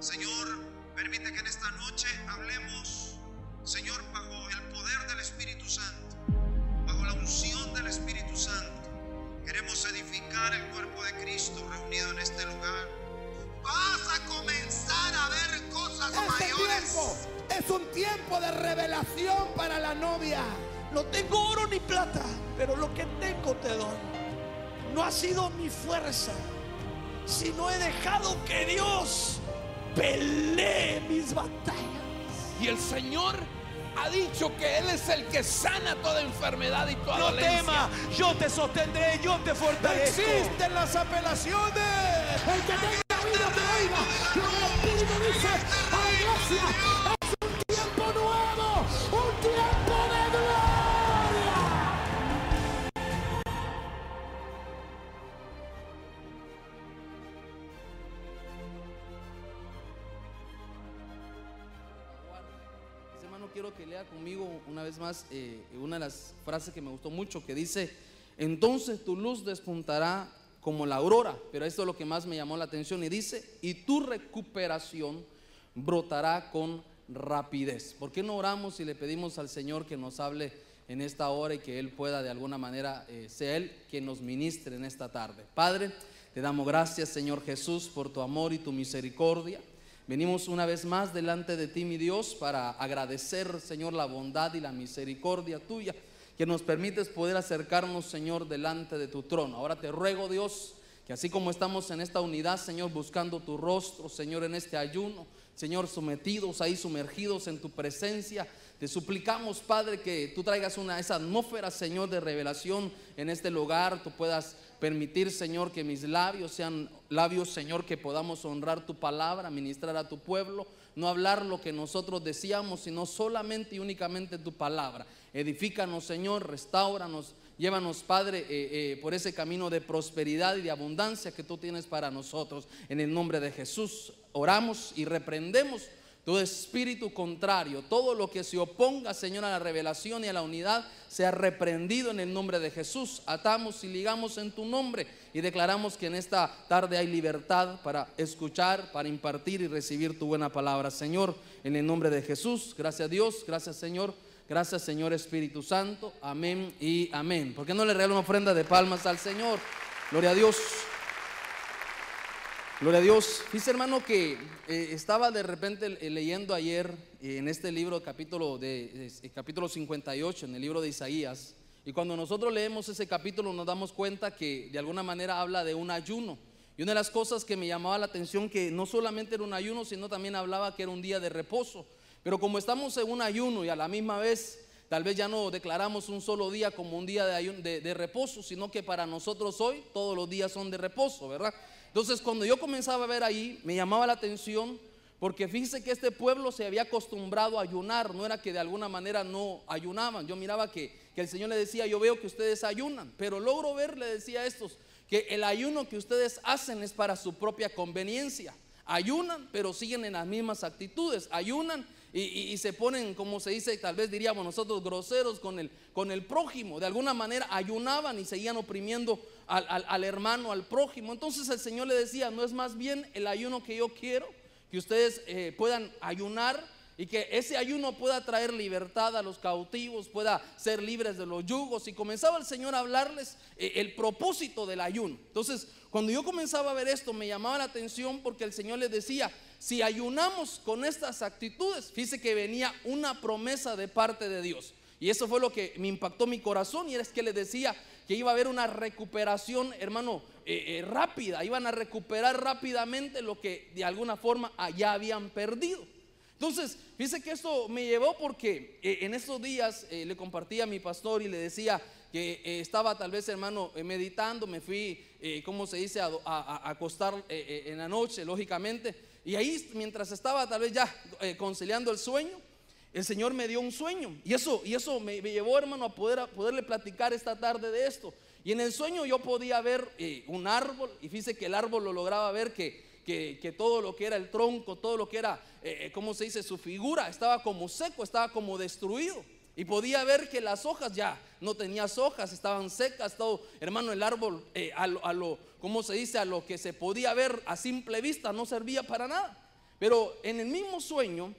Señor, permite que en esta noche hablemos, Señor, bajo el poder del Espíritu Santo, bajo la unción del Espíritu Santo. Queremos edificar el cuerpo de Cristo reunido en este lugar. Vas a comenzar a ver cosas Este mayores. tiempo es un tiempo de revelación para la novia. No tengo oro ni plata, pero lo que tengo te doy. No ha sido mi fuerza, sino he dejado que Dios pelee mis batallas. Y el Señor ha dicho que Él es el que sana toda enfermedad y toda No dolencia. tema, yo te sostendré, yo te fortalezco. Existen las apelaciones. El que tenga oído conmigo una vez más eh, una de las frases que me gustó mucho, que dice, entonces tu luz despuntará como la aurora, pero esto es lo que más me llamó la atención, y dice, y tu recuperación brotará con rapidez. ¿Por qué no oramos y le pedimos al Señor que nos hable en esta hora y que Él pueda de alguna manera, eh, sea Él quien nos ministre en esta tarde? Padre, te damos gracias, Señor Jesús, por tu amor y tu misericordia. Venimos una vez más delante de ti, mi Dios, para agradecer, Señor, la bondad y la misericordia tuya que nos permites poder acercarnos, Señor, delante de tu trono. Ahora te ruego, Dios, que así como estamos en esta unidad, Señor, buscando tu rostro, Señor, en este ayuno, Señor, sometidos ahí, sumergidos en tu presencia, te suplicamos, Padre, que tú traigas una esa atmósfera, Señor, de revelación en este lugar, tú puedas permitir, Señor, que mis labios sean labios, Señor, que podamos honrar tu palabra, ministrar a tu pueblo, no hablar lo que nosotros decíamos, sino solamente y únicamente tu palabra. Edifícanos, Señor, restauranos, llévanos, Padre, eh, eh, por ese camino de prosperidad y de abundancia que tú tienes para nosotros. En el nombre de Jesús oramos y reprendemos todo espíritu contrario, todo lo que se oponga, Señor, a la revelación y a la unidad, sea reprendido en el nombre de Jesús. Atamos y ligamos en tu nombre y declaramos que en esta tarde hay libertad para escuchar, para impartir y recibir tu buena palabra. Señor, en el nombre de Jesús, gracias a Dios, gracias Señor, gracias Señor Espíritu Santo. Amén y amén. ¿Por qué no le regalo una ofrenda de palmas al Señor? Gloria a Dios. Gloria a Dios. Dice hermano que eh, estaba de repente eh, leyendo ayer eh, en este libro, capítulo, de, capítulo 58, en el libro de Isaías. Y cuando nosotros leemos ese capítulo nos damos cuenta que de alguna manera habla de un ayuno. Y una de las cosas que me llamaba la atención que no solamente era un ayuno, sino también hablaba que era un día de reposo. Pero como estamos en un ayuno y a la misma vez tal vez ya no declaramos un solo día como un día de, de- de reposo, sino que para nosotros hoy todos los días son de reposo, ¿verdad? Entonces cuando yo comenzaba a ver ahí, me llamaba la atención porque fíjese que este pueblo se había acostumbrado a ayunar, no era que de alguna manera no ayunaban. Yo miraba que, que el Señor le decía, yo veo que ustedes ayunan, pero logro ver, le decía a estos, que el ayuno que ustedes hacen es para su propia conveniencia. Ayunan, pero siguen en las mismas actitudes. Ayunan y, y- y se ponen, como se dice, tal vez diríamos nosotros, groseros con el, con el prójimo. De alguna manera ayunaban y seguían oprimiendo al, al- hermano, al prójimo. Entonces el Señor le decía, no es más bien el ayuno que yo quiero, que ustedes eh, puedan ayunar y que ese ayuno pueda traer libertad a los cautivos, pueda ser libres de los yugos. Y comenzaba el Señor a hablarles eh, el propósito del ayuno. Entonces, cuando yo comenzaba a ver esto, me llamaba la atención porque el Señor les decía, si ayunamos con estas actitudes, fíjese que venía una promesa de parte de Dios. Y eso fue lo que me impactó mi corazón y es que les decía que iba a haber una recuperación, hermano, eh, eh, rápida. Iban a recuperar rápidamente lo que de alguna forma allá habían perdido. Entonces, fíjese que esto me llevó porque eh, en estos días le compartí a mi pastor y le decía que estaba tal vez, hermano, meditando, me fui, ¿cómo se dice?, a, a- acostar en la noche, lógicamente. Y ahí, mientras estaba tal vez ya conciliando el sueño, el Señor me dio un sueño. Y eso, y eso me, llevó, hermano, a, poder, a poderle platicar esta tarde de esto. Y en el sueño yo podía ver eh, un árbol, y fíjese que el árbol lo lograba ver que, que, todo lo que era el tronco, todo lo que era, eh, eh, ¿cómo se dice? Su figura estaba como seco, estaba como destruido. Y podía ver que las hojas ya no tenían hojas, estaban secas, todo, hermano, el árbol, a, lo, a lo, ¿cómo se dice? A lo que se podía ver a simple vista, no servía para nada. Pero en el mismo sueño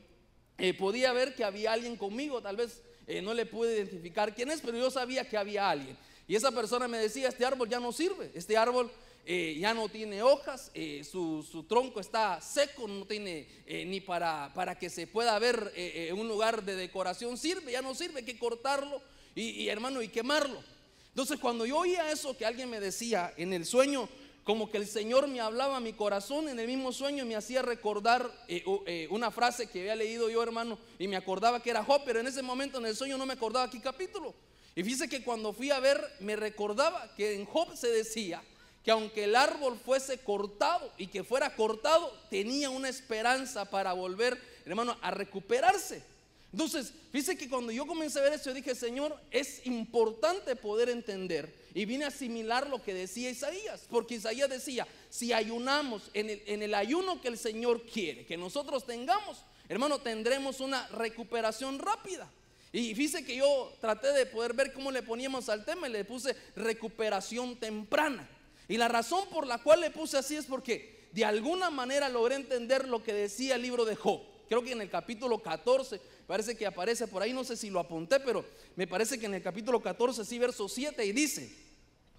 eh, podía ver que había alguien conmigo, tal vez eh, no le pude identificar quién es, pero yo sabía que había alguien. Y esa persona me decía, este árbol ya no sirve, este árbol eh, ya no tiene hojas, su, tronco está seco, no tiene ni para, para que se pueda ver un lugar de decoración, sirve, ya no sirve, hay que cortarlo y, y, hermano y quemarlo. Entonces cuando yo oía eso que alguien me decía en el sueño, como que el Señor me hablaba a mi corazón en el mismo sueño, me hacía recordar eh, eh, una frase que había leído yo, hermano, y me acordaba que era Job, pero en ese momento en el sueño no me acordaba qué capítulo. Y fíjese que cuando fui a ver, me recordaba que en Job se decía que aunque el árbol fuese cortado y que fuera cortado, tenía una esperanza para volver, hermano, a recuperarse. Entonces, fíjese que cuando yo comencé a ver eso, yo dije, Señor, es importante poder entender. Y vine a asimilar lo que decía Isaías, porque Isaías decía, si ayunamos en el, ayuno que el Señor quiere, que nosotros tengamos, hermano, tendremos una recuperación rápida. Y fíjese que yo traté de poder ver cómo le poníamos al tema y le puse recuperación temprana. Y la razón por la cual le puse así es porque de alguna manera logré entender lo que decía el libro de Job. Creo que en el capítulo 14, parece que aparece por ahí, no sé si lo apunté, pero me parece que en el capítulo 14, sí, verso 7, y dice,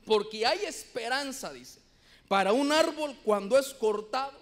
porque hay esperanza, dice, para un árbol cuando es cortado,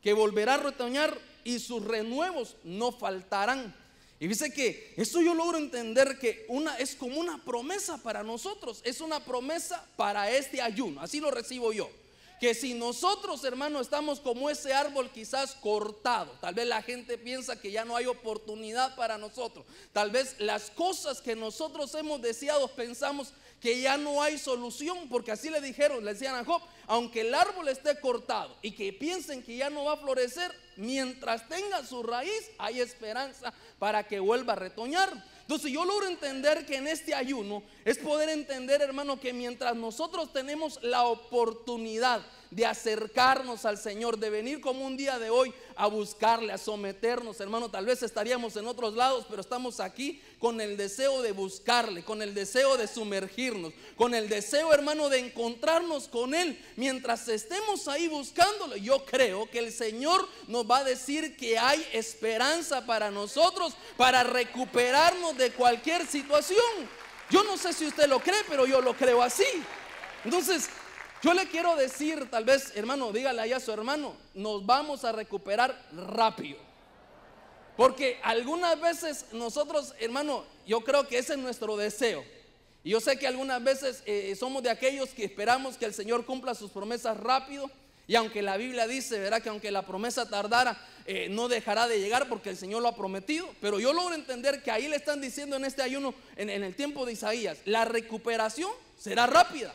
que volverá a retoñar y sus renuevos no faltarán. Y dice que eso yo logro entender que una es como una promesa para nosotros, es una promesa para este ayuno, así lo recibo yo. Que si nosotros, hermano, estamos como ese árbol quizás cortado, tal vez la gente piensa que ya no hay oportunidad para nosotros. Tal vez las cosas que nosotros hemos deseado pensamos que ya no hay solución, porque así le dijeron, le decían a Job, aunque el árbol esté cortado y que piensen que ya no va a florecer, mientras tenga su raíz hay esperanza para que vuelva a retoñar. Entonces yo logro entender que en este ayuno es poder entender, hermano, que mientras nosotros tenemos la oportunidad de acercarnos al Señor, de venir como un día de hoy a buscarle, a someternos, hermano, tal vez estaríamos en otros lados, pero estamos aquí con el deseo de buscarle, con el deseo de sumergirnos, con el deseo, hermano, de encontrarnos con Él. Mientras estemos ahí buscándolo, yo creo que el Señor nos va a decir que hay esperanza para nosotros, para recuperarnos de cualquier situación. Yo no sé si usted lo cree, pero yo lo creo así. Entonces, yo le quiero decir, tal vez, hermano, dígale ahí a su hermano, nos vamos a recuperar rápido. Porque algunas veces nosotros, hermano, yo creo que ese es nuestro deseo. Y yo sé que algunas veces eh, somos de aquellos que esperamos que el Señor cumpla sus promesas rápido. Y aunque la Biblia dice, verá que aunque la promesa tardara, eh, no dejará de llegar porque el Señor lo ha prometido. Pero yo logro entender que ahí le están diciendo en este ayuno, en, en el tiempo de Isaías, la recuperación será rápida.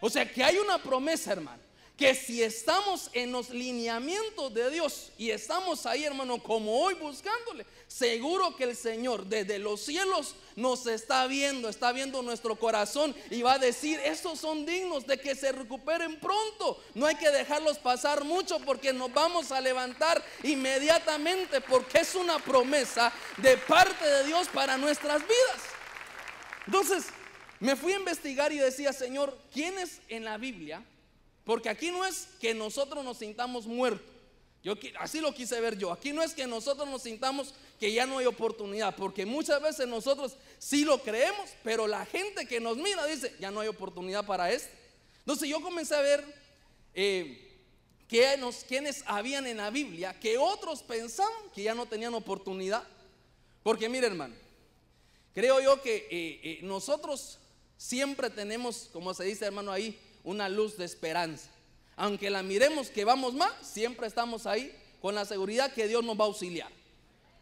O sea que hay una promesa, hermano. Que si estamos en los lineamientos de Dios y estamos ahí, hermano, como hoy buscándole, seguro que el Señor desde los cielos nos está viendo, está viendo nuestro corazón y va a decir, estos son dignos de que se recuperen pronto. No hay que dejarlos pasar mucho porque nos vamos a levantar inmediatamente porque es una promesa de parte de Dios para nuestras vidas. Entonces, me fui a investigar y decía, Señor, ¿quiénes en la Biblia? Porque aquí no es que nosotros nos sintamos muertos. Yo así lo quise ver yo. Aquí no es que nosotros nos sintamos que ya no hay oportunidad, porque muchas veces nosotros sí lo creemos, pero la gente que nos mira dice, ya no hay oportunidad para esto. Entonces yo comencé a ver eh, que nos, quienes habían en la Biblia, que otros pensaban que ya no tenían oportunidad. Porque mire hermano, creo yo que eh, eh, nosotros siempre tenemos, como se dice hermano ahí, una luz de esperanza. Aunque la miremos que vamos mal, siempre estamos ahí con la seguridad que Dios nos va a auxiliar.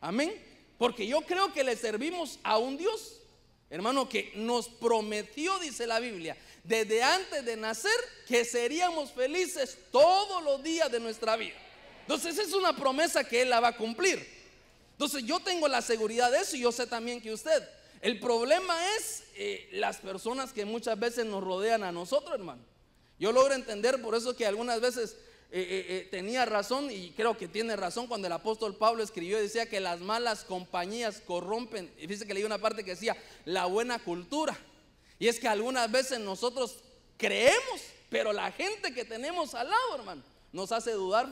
Amén. Porque yo creo que le servimos a un Dios, hermano, que nos prometió, dice la Biblia, desde antes de nacer, que seríamos felices todos los días de nuestra vida. Entonces es una promesa que Él la va a cumplir. Entonces yo tengo la seguridad de eso y yo sé también que usted. El problema es eh, las personas que muchas veces nos rodean a nosotros, hermano. Yo logro entender por eso que algunas veces eh, eh, eh, tenía razón y creo que tiene razón cuando el apóstol Pablo escribió y decía que las malas compañías corrompen. Y fíjese que leí una parte que decía la buena cultura. Y es que algunas veces nosotros creemos, pero la gente que tenemos al lado, hermano, nos hace dudar.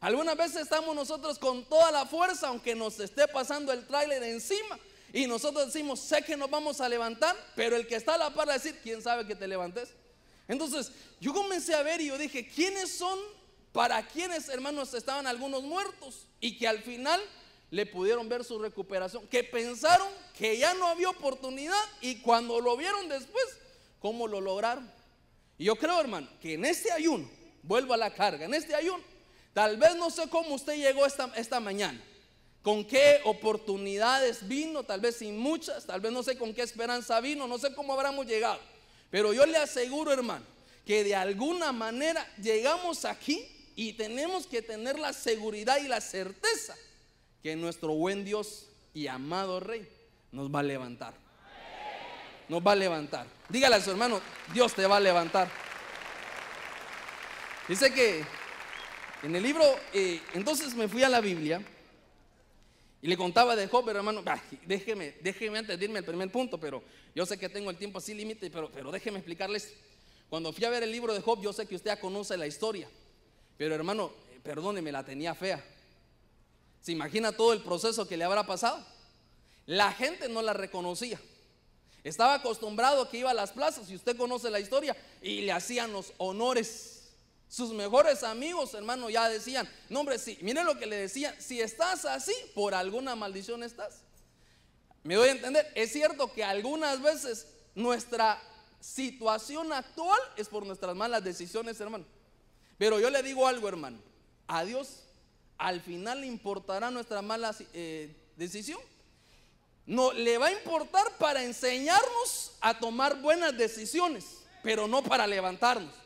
Algunas veces estamos nosotros con toda la fuerza, aunque nos esté pasando el tráiler encima. Y nosotros decimos, sé que nos vamos a levantar, pero el que está a la par de decir, ¿quién sabe que te levantes? Entonces, yo comencé a ver y yo dije, ¿quiénes son para quienes, hermanos, estaban algunos muertos? Y que al final le pudieron ver su recuperación, que pensaron que ya no había oportunidad y cuando lo vieron después, ¿cómo lo lograron? Y yo creo, hermano, que en este ayuno, vuelvo a la carga, en este ayuno, tal vez no sé cómo usted llegó esta, esta mañana, con qué oportunidades vino, tal vez sin muchas, tal vez no sé con qué esperanza vino, no sé cómo habremos llegado, pero yo le aseguro, hermano, que de alguna manera llegamos aquí y tenemos que tener la seguridad y la certeza que nuestro buen Dios y amado Rey nos va a levantar. Nos va a levantar. Dígale a su hermano, Dios te va a levantar. Dice que en el libro, eh, entonces me fui a la Biblia y le contaba de Job, pero hermano, déjeme, déjeme antes de irme al primer punto, pero yo sé que tengo el tiempo así límite, pero, pero déjeme explicarles. Cuando fui a ver el libro de Job, yo sé que usted conoce la historia, pero hermano, eh, perdóneme, la tenía fea. ¿Se imagina todo el proceso que le habrá pasado? La gente no la reconocía. Estaba acostumbrado a que iba a las plazas, y usted conoce la historia, y le hacían los honores. Sus mejores amigos, hermano, ya decían, no hombre, sí, mire lo que le decían, si estás así, por alguna maldición estás. Me doy a entender, es cierto que algunas veces nuestra situación actual es por nuestras malas decisiones, hermano. Pero yo le digo algo, hermano, a Dios al final le importará nuestra mala eh, decisión. No, le va a importar para enseñarnos a tomar buenas decisiones, pero no para levantarnos.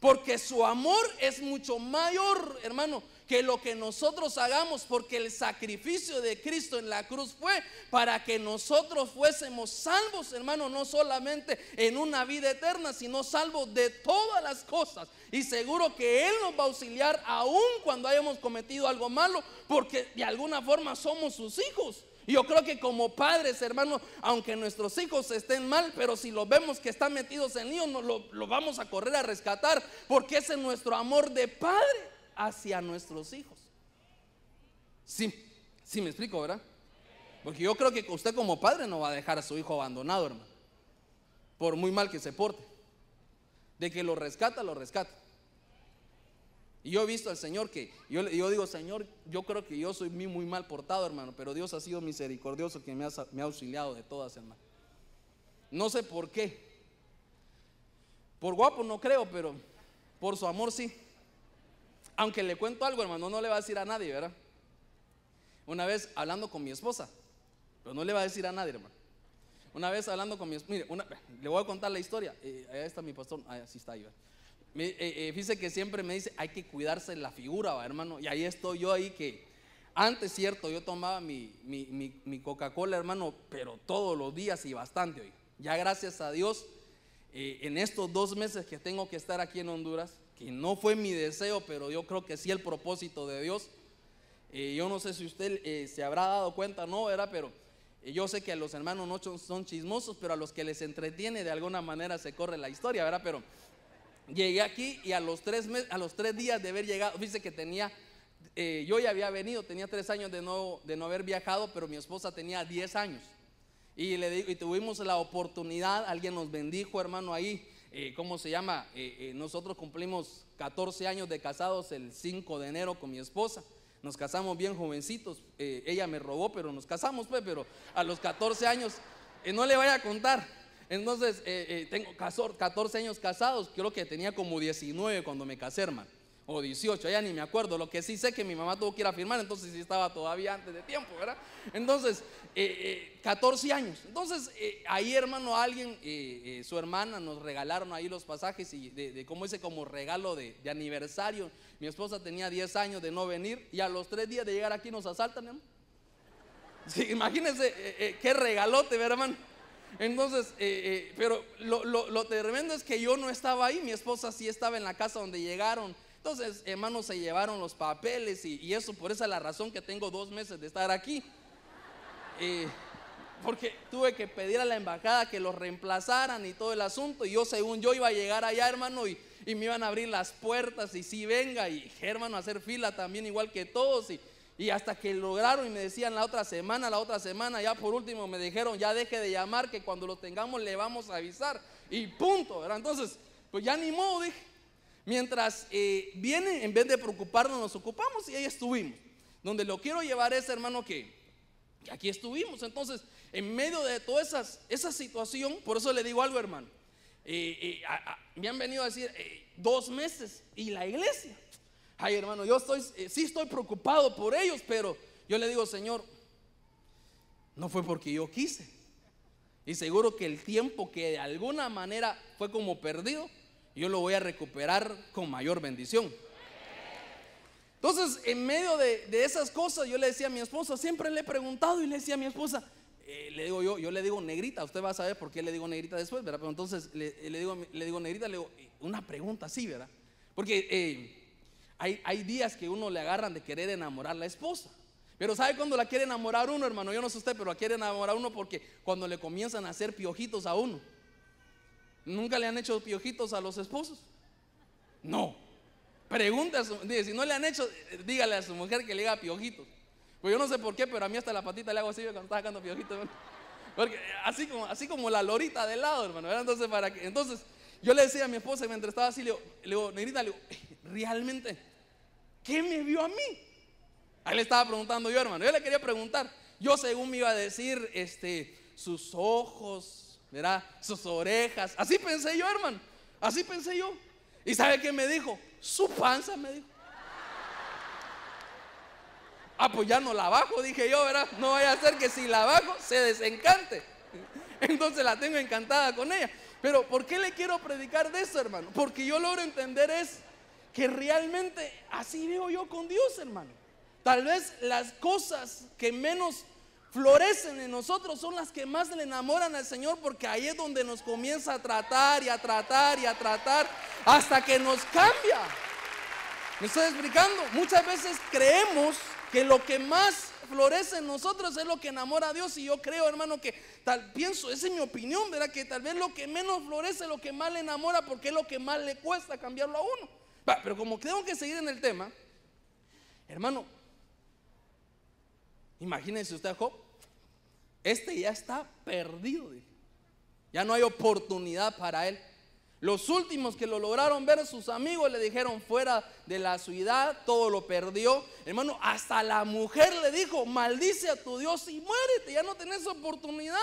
Porque su amor es mucho mayor, hermano, que lo que nosotros hagamos, porque el sacrificio de Cristo en la cruz fue para que nosotros fuésemos salvos, hermano, no solamente en una vida eterna, sino salvos de todas las cosas. Y seguro que Él nos va a auxiliar aún cuando hayamos cometido algo malo, porque de alguna forma somos sus hijos. Yo creo que como padres, hermanos, aunque nuestros hijos estén mal, pero si lo vemos que están metidos en lío, no, lo vamos a correr a rescatar, porque ese es nuestro amor de padre hacia nuestros hijos. Sí, sí me explico, ¿verdad? Porque yo creo que usted como padre no va a dejar a su hijo abandonado, hermano, por muy mal que se porte. De que lo rescata, lo rescata. Y yo he visto al Señor que, yo, digo, Señor, yo creo que yo soy muy, mal portado, hermano, pero Dios ha sido misericordioso que me ha, me ha auxiliado de todas, hermano. No sé por qué. Por guapo no creo, pero por su amor sí. Aunque le cuento algo, hermano, no le va a decir a nadie, ¿verdad? Una vez hablando con mi esposa, pero no le va a decir a nadie, hermano. Una vez hablando con mi esposa, mire, una, le voy a contar la historia. Eh, ahí está mi pastor, ahí sí está ahí, ¿verdad? Eh, eh, fíjese que siempre me dice, hay que cuidarse la figura, hermano. Y ahí estoy yo ahí que antes, cierto, yo tomaba mi, mi, Coca-Cola, hermano, pero todos los días y bastante hoy. Ya gracias a Dios, eh, en estos dos meses que tengo que estar aquí en Honduras, que no fue mi deseo, pero yo creo que sí el propósito de Dios. yo no sé si usted se habrá dado cuenta, no, ¿verdad? Pero yo sé que a los hermanos no son chismosos, pero a los que les entretiene de alguna manera se corre la historia, ¿verdad? Pero Llegué aquí y a los tres, a los tres días de haber llegado, dice que tenía, eh, yo ya había venido, tenía tres años de no, de no haber viajado, pero mi esposa tenía diez años. Y, le y tuvimos la oportunidad, alguien nos bendijo, hermano, ahí, eh, ¿cómo se llama? Eh, nosotros cumplimos 14 años de casados el 5 de enero con mi esposa. Nos casamos bien jovencitos. ella me robó, pero nos casamos, pues, pero a los 14 años, no le vaya a contar. Entonces, eh, eh, tengo 14 años casados, creo que tenía como 19 cuando me casé, hermano. O 18, ya ni me acuerdo. Lo que sí sé que mi mamá tuvo que ir a firmar, entonces sí estaba todavía antes de tiempo, ¿verdad? Entonces, 14 eh, años. Entonces, ahí, hermano, alguien, su hermana, nos regalaron ahí los pasajes y de, como ese como regalo de, aniversario. Mi esposa tenía 10 años de no venir y a los 3 días de llegar aquí nos asaltan, hermano. imagínense qué regalote, ¿verdad, hermano? Entonces, eh, eh, pero lo, lo, tremendo es que yo no estaba ahí, mi esposa sí estaba en la casa donde llegaron. Entonces, hermanos, se llevaron los papeles y, eso, por esa es la razón que tengo dos meses de estar aquí. Eh, porque tuve que pedir a la embajada que los reemplazaran y todo el asunto. Y yo, según yo, iba a llegar allá, hermano, y, y me iban a abrir las puertas y sí venga y hermano hacer fila también igual que todos y, y hasta que lograron y me decían la otra semana, la otra semana, ya por último me dijeron ya deje de llamar que cuando lo tengamos le vamos a avisar y punto, ¿verdad? Entonces, pues ya ni modo, dije. Mientras eh, viene, en vez de preocuparnos, nos ocupamos y ahí estuvimos. Donde lo quiero llevar es, hermano, que, aquí estuvimos. Entonces, en medio de toda esas, esa situación, por eso le digo algo, hermano. Eh, eh, me han venido a decir dos meses y la iglesia. Ay, hermano, yo estoy, eh, sí estoy preocupado por ellos, pero yo le digo, Señor, no fue porque yo quise. Y seguro que el tiempo que de alguna manera fue como perdido, yo lo voy a recuperar con mayor bendición. Entonces, en medio de, de esas cosas, yo le decía a mi esposa, siempre le he preguntado y le decía a mi esposa, eh, le digo yo, yo le digo negrita, usted va a saber por qué le digo negrita después, ¿verdad? Pero entonces le, le digo, le digo negrita, le digo, eh, una pregunta así, ¿verdad? Porque eh, hay, días que uno le agarran de querer enamorar a la esposa. Pero ¿sabe cuando la quiere enamorar uno, hermano? Yo no sé usted, pero la quiere enamorar uno porque cuando le comienzan a hacer piojitos a uno. ¿Nunca le han hecho piojitos a los esposos? No. Pregunte a su, dice, si no le han hecho, eh, dígale a su mujer que le haga piojitos. Pues yo no sé por qué, pero a mí hasta la patita le hago así cuando está sacando piojitos. Porque eh, así como, así como la lorita de lado, hermano. Entonces, para que, entonces, yo le decía a mi esposa mientras estaba así, le digo, le digo, negrita, le digo, realmente, ¿qué me vio a mí? Ahí le estaba preguntando yo, hermano. Yo le quería preguntar. Yo según me iba a decir, este, sus ojos, ¿verdad? Sus orejas. Así pensé yo, hermano. Así pensé yo. ¿Y sabe qué me dijo? Su panza, me dijo. Ah, pues ya no la bajo, dije yo, ¿verdad? No vaya a ser que si la bajo se desencante. Entonces la tengo encantada con ella. Pero ¿por qué le quiero predicar de eso, hermano? Porque yo logro entender es que realmente así veo yo con Dios, hermano. Tal vez las cosas que menos florecen en nosotros son las que más le enamoran al Señor porque ahí es donde nos comienza a tratar y a tratar y a tratar hasta que nos cambia. ¿Me estoy explicando? Muchas veces creemos que lo que más florece en nosotros es lo que enamora a Dios y yo creo, hermano, que tal pienso, esa es mi opinión, ¿verdad? Que tal vez lo que menos florece es lo que más le enamora porque es lo que más le cuesta cambiarlo a uno. Pero como tengo que seguir en el tema, hermano, imagínense usted Job, este ya está perdido, ya no hay oportunidad para él. Los últimos que lo lograron ver, sus amigos le dijeron fuera de la ciudad, todo lo perdió. Hermano, hasta la mujer le dijo, maldice a tu Dios y muérete, ya no tenés oportunidad,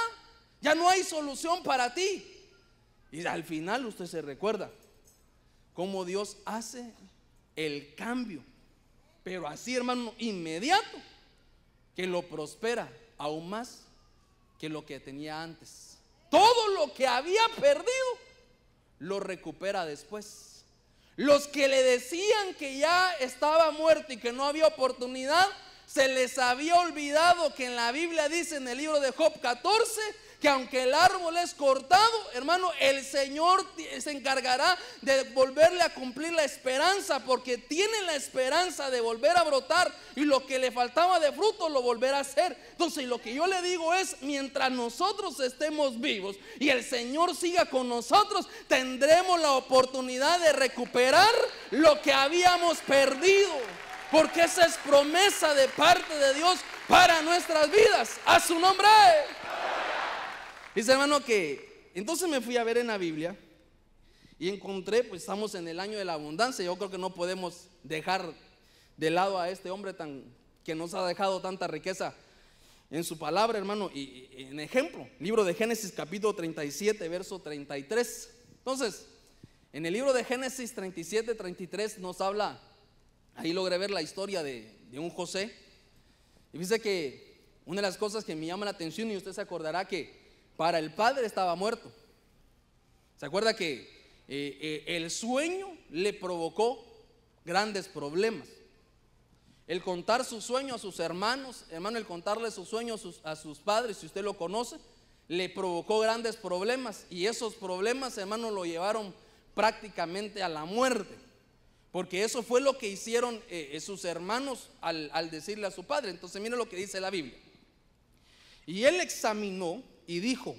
ya no hay solución para ti. Y al final usted se recuerda cómo Dios hace el cambio, pero así hermano, inmediato, que lo prospera aún más que lo que tenía antes. Todo lo que había perdido lo recupera después. Los que le decían que ya estaba muerto y que no había oportunidad, se les había olvidado que en la Biblia dice en el libro de Job 14 que aunque el árbol es cortado, hermano, el Señor se encargará de volverle a cumplir la esperanza, porque tiene la esperanza de volver a brotar y lo que le faltaba de fruto lo volverá a hacer. Entonces, lo que yo le digo es, mientras nosotros estemos vivos y el Señor siga con nosotros, tendremos la oportunidad de recuperar lo que habíamos perdido. Porque esa es promesa de parte de Dios para nuestras vidas. A su nombre. Dice hermano que entonces me fui a ver en la Biblia y encontré, pues estamos en el año de la abundancia. Yo creo que no podemos dejar de lado a este hombre tan que nos ha dejado tanta riqueza en su palabra, hermano. Y, en ejemplo, libro de Génesis capítulo 37, verso 33. Entonces, en el libro de Génesis 37, 33 nos habla, ahí logré ver la historia de, de un José. Y dice que una de las cosas que me llama la atención, y usted se acordará que para el padre estaba muerto. ¿Se acuerda que eh, eh, el sueño le provocó grandes problemas? El contar su sueño a sus hermanos, hermano, el contarle su sueño a sus, padres, si usted lo conoce, le provocó grandes problemas. Y esos problemas, hermano, lo llevaron prácticamente a la muerte. Porque eso fue lo que hicieron eh, sus hermanos al, al decirle a su padre. Entonces, mire lo que dice la Biblia. Y él examinó y dijo,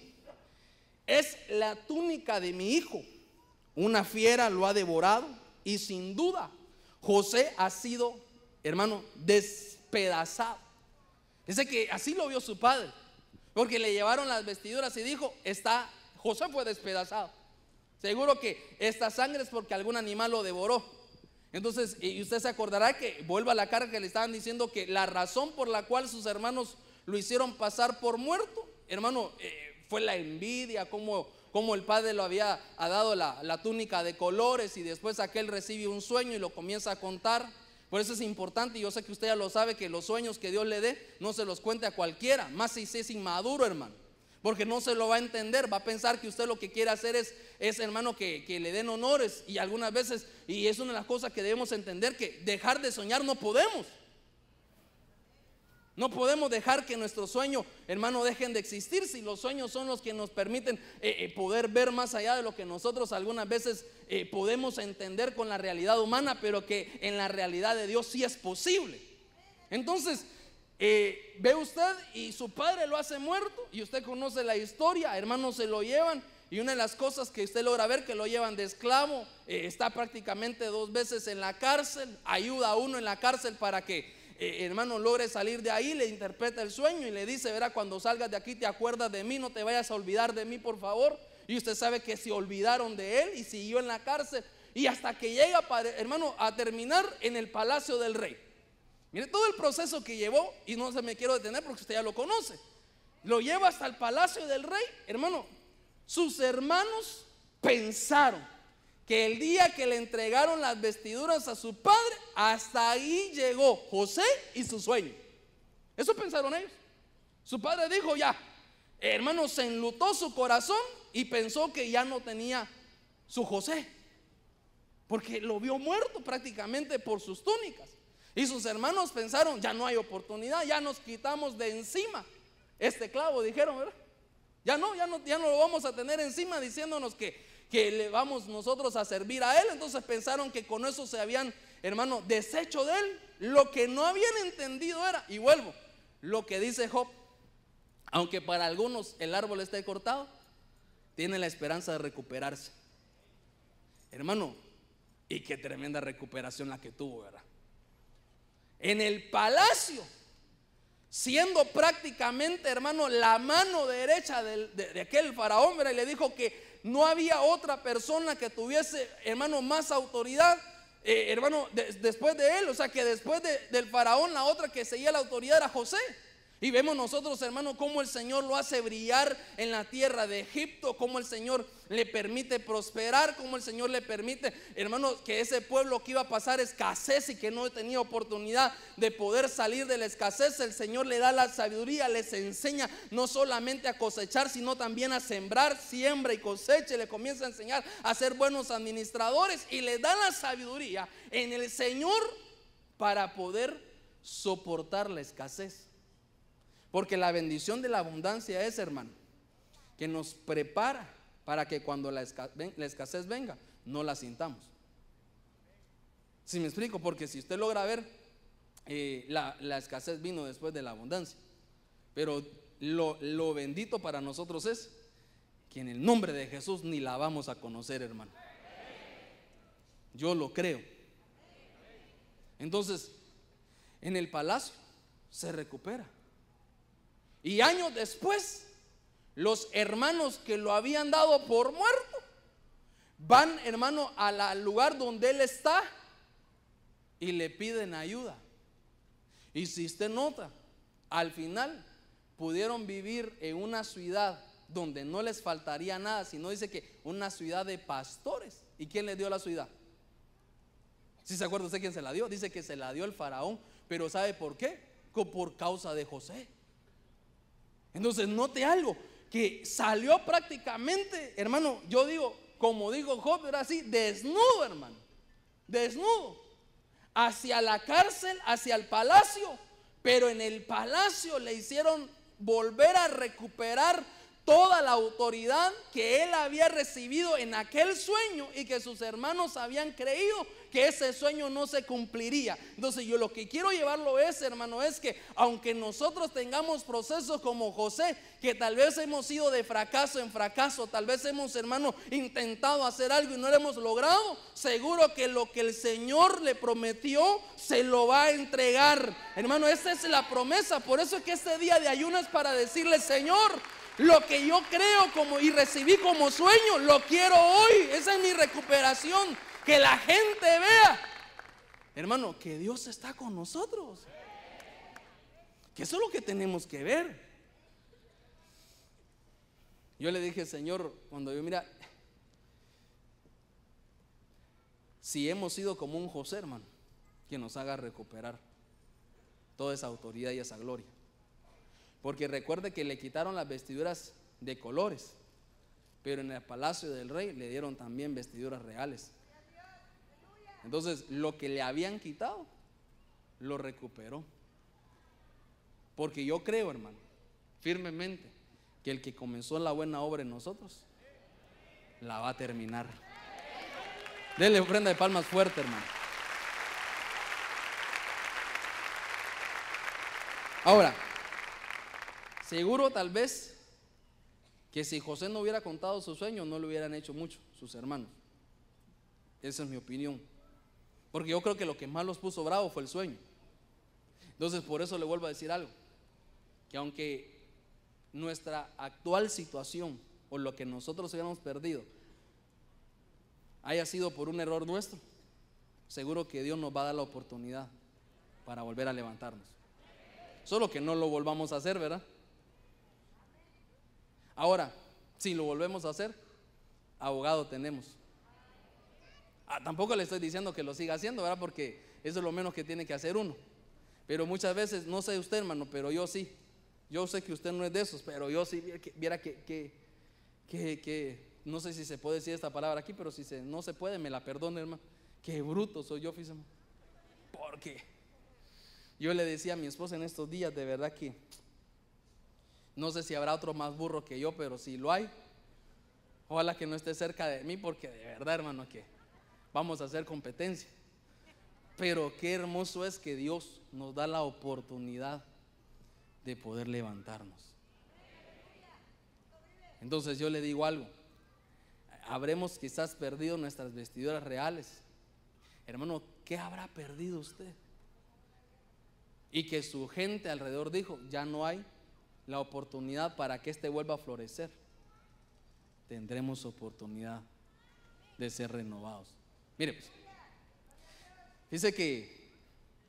es la túnica de mi hijo una fiera lo ha devorado y sin duda José ha sido, hermano, despedazado. Dice que así lo vio su padre, porque le llevaron las vestiduras y dijo, está, José fue despedazado. Seguro que esta sangre es porque algún animal lo devoró. Entonces, y usted se acordará que vuelva a la carga que le estaban diciendo que la razón por la cual sus hermanos lo hicieron pasar por muerto, hermano, eh, fue la envidia, como, el padre lo había ha dado la, la túnica de colores y después aquel recibe un sueño y lo comienza a contar. Por eso es importante, y yo sé que usted ya lo sabe, que los sueños que Dios le dé no se los cuente a cualquiera, más si es inmaduro, hermano. Porque no se lo va a entender, va a pensar que usted lo que quiere hacer es, es hermano, que, que le den honores. Y algunas veces, y es una de las cosas que debemos entender, que dejar de soñar no podemos. No podemos dejar que nuestros sueños, hermano, dejen de existir si los sueños son los que nos permiten eh, eh, poder ver más allá de lo que nosotros algunas veces eh, podemos entender con la realidad humana, pero que en la realidad de Dios sí es posible. Entonces, ve usted y su padre lo hace muerto y usted conoce la historia, hermanos se lo llevan y una de las cosas que usted logra ver que lo llevan de esclavo, está prácticamente dos veces en la cárcel, ayuda a uno en la cárcel para que eh, hermano, logre salir de ahí, le interpreta el sueño y le dice, verá, cuando salgas de aquí te acuerdas de mí, no te vayas a olvidar de mí, por favor. Y usted sabe que se olvidaron de él y siguió en la cárcel. Y hasta que llega, hermano, a terminar en el palacio del rey. Mire todo el proceso que llevó, y no se me quiero detener porque usted ya lo conoce. Lo lleva hasta el palacio del rey, hermano. Sus hermanos pensaron que el día que le entregaron las vestiduras a su padre, hasta ahí llegó José y su sueño. Eso pensaron ellos. Su padre dijo ya, hermano, se enlutó su corazón y pensó que ya no tenía su José. Porque lo vio muerto prácticamente por sus túnicas. Y sus hermanos pensaron, ya no hay oportunidad, ya nos quitamos de encima este clavo, dijeron, ¿verdad? Ya no, ya no, ya no lo vamos a tener encima diciéndonos que que le vamos nosotros a servir a Él. Entonces pensaron que con eso se habían, hermano, deshecho de Él. Lo que no habían entendido era, y vuelvo, lo que dice Job, aunque para algunos el árbol esté cortado, tiene la esperanza de recuperarse. Hermano, y qué tremenda recuperación la que tuvo, ¿verdad? En el palacio, siendo prácticamente, hermano, la mano derecha de, aquel faraón, ¿verdad? y le dijo que no había otra persona que tuviese, hermano, más autoridad, eh, hermano, después de él. O sea, que después del faraón, la otra que seguía la autoridad era José. Y vemos nosotros, hermano, cómo el Señor lo hace brillar en la tierra de Egipto, cómo el Señor le permite prosperar, cómo el Señor le permite, hermano, que ese pueblo que iba a pasar escasez y que no tenía oportunidad de poder salir de la escasez, el Señor le da la sabiduría, les enseña no solamente a cosechar, sino también a sembrar, siembra y coseche, le comienza a enseñar a ser buenos administradores y le da la sabiduría en el Señor para poder soportar la escasez. Porque la bendición de la abundancia es, hermano, que nos prepara para que cuando la, escasez venga, no la sintamos. Si me explico, porque si usted logra ver, eh, la, escasez vino después de la abundancia. Pero lo, lo bendito para nosotros es que en el nombre de Jesús ni la vamos a conocer, hermano. Yo lo creo. Entonces, en el palacio se recupera. Y años después, los hermanos que lo habían dado por muerto van, hermano, al lugar donde él está y le piden ayuda. Y si usted nota, al final pudieron vivir en una ciudad donde no les faltaría nada, sino dice que una ciudad de pastores. ¿Y quién le dio la ciudad? Si se acuerda usted quién se la dio, dice que se la dio el faraón, pero ¿sabe por qué? Por causa de José. Entonces, note algo, que salió prácticamente, hermano, yo digo, como dijo Job, era así, desnudo, hermano, desnudo, hacia la cárcel, hacia el palacio, pero en el palacio le hicieron volver a recuperar toda la autoridad que él había recibido en aquel sueño y que sus hermanos habían creído que ese sueño no se cumpliría. Entonces yo lo que quiero llevarlo es, hermano, es que aunque nosotros tengamos procesos como José, que tal vez hemos ido de fracaso en fracaso, tal vez hemos, hermano, intentado hacer algo y no lo hemos logrado, seguro que lo que el Señor le prometió se lo va a entregar. Hermano, esa es la promesa. Por eso es que este día de ayuno es para decirle, Señor, lo que yo creo como y recibí como sueño, lo quiero hoy. Esa es mi recuperación. Que la gente vea, hermano, que Dios está con nosotros. Que eso es lo que tenemos que ver. Yo le dije, Señor, cuando yo mira, si hemos sido como un José, hermano, que nos haga recuperar toda esa autoridad y esa gloria. Porque recuerde que le quitaron las vestiduras de colores, pero en el palacio del rey le dieron también vestiduras reales. Entonces, lo que le habían quitado, lo recuperó. Porque yo creo, hermano, firmemente, que el que comenzó la buena obra en nosotros, la va a terminar. Denle ofrenda de palmas fuerte, hermano. Ahora, Seguro tal vez que si José no hubiera contado su sueño, no le hubieran hecho mucho sus hermanos. Esa es mi opinión. Porque yo creo que lo que más los puso bravo fue el sueño. Entonces por eso le vuelvo a decir algo. Que aunque nuestra actual situación o lo que nosotros hayamos perdido haya sido por un error nuestro, seguro que Dios nos va a dar la oportunidad para volver a levantarnos. Solo que no lo volvamos a hacer, ¿verdad? Ahora, si lo volvemos a hacer, abogado tenemos. Ah, tampoco le estoy diciendo que lo siga haciendo, ¿verdad? Porque eso es lo menos que tiene que hacer uno. Pero muchas veces, no sé usted, hermano, pero yo sí. Yo sé que usted no es de esos, pero yo sí, viera que, que, que, que no sé si se puede decir esta palabra aquí, pero si se, no se puede, me la perdone, hermano. Qué bruto soy yo, fíjese. Porque yo le decía a mi esposa en estos días, de verdad que no sé si habrá otro más burro que yo, pero si lo hay, ojalá que no esté cerca de mí, porque de verdad, hermano, que vamos a hacer competencia. Pero qué hermoso es que Dios nos da la oportunidad de poder levantarnos. Entonces yo le digo algo, habremos quizás perdido nuestras vestiduras reales. Hermano, ¿qué habrá perdido usted? Y que su gente alrededor dijo, ya no hay la oportunidad para que éste vuelva a florecer, tendremos oportunidad de ser renovados. Mire, pues, dice que,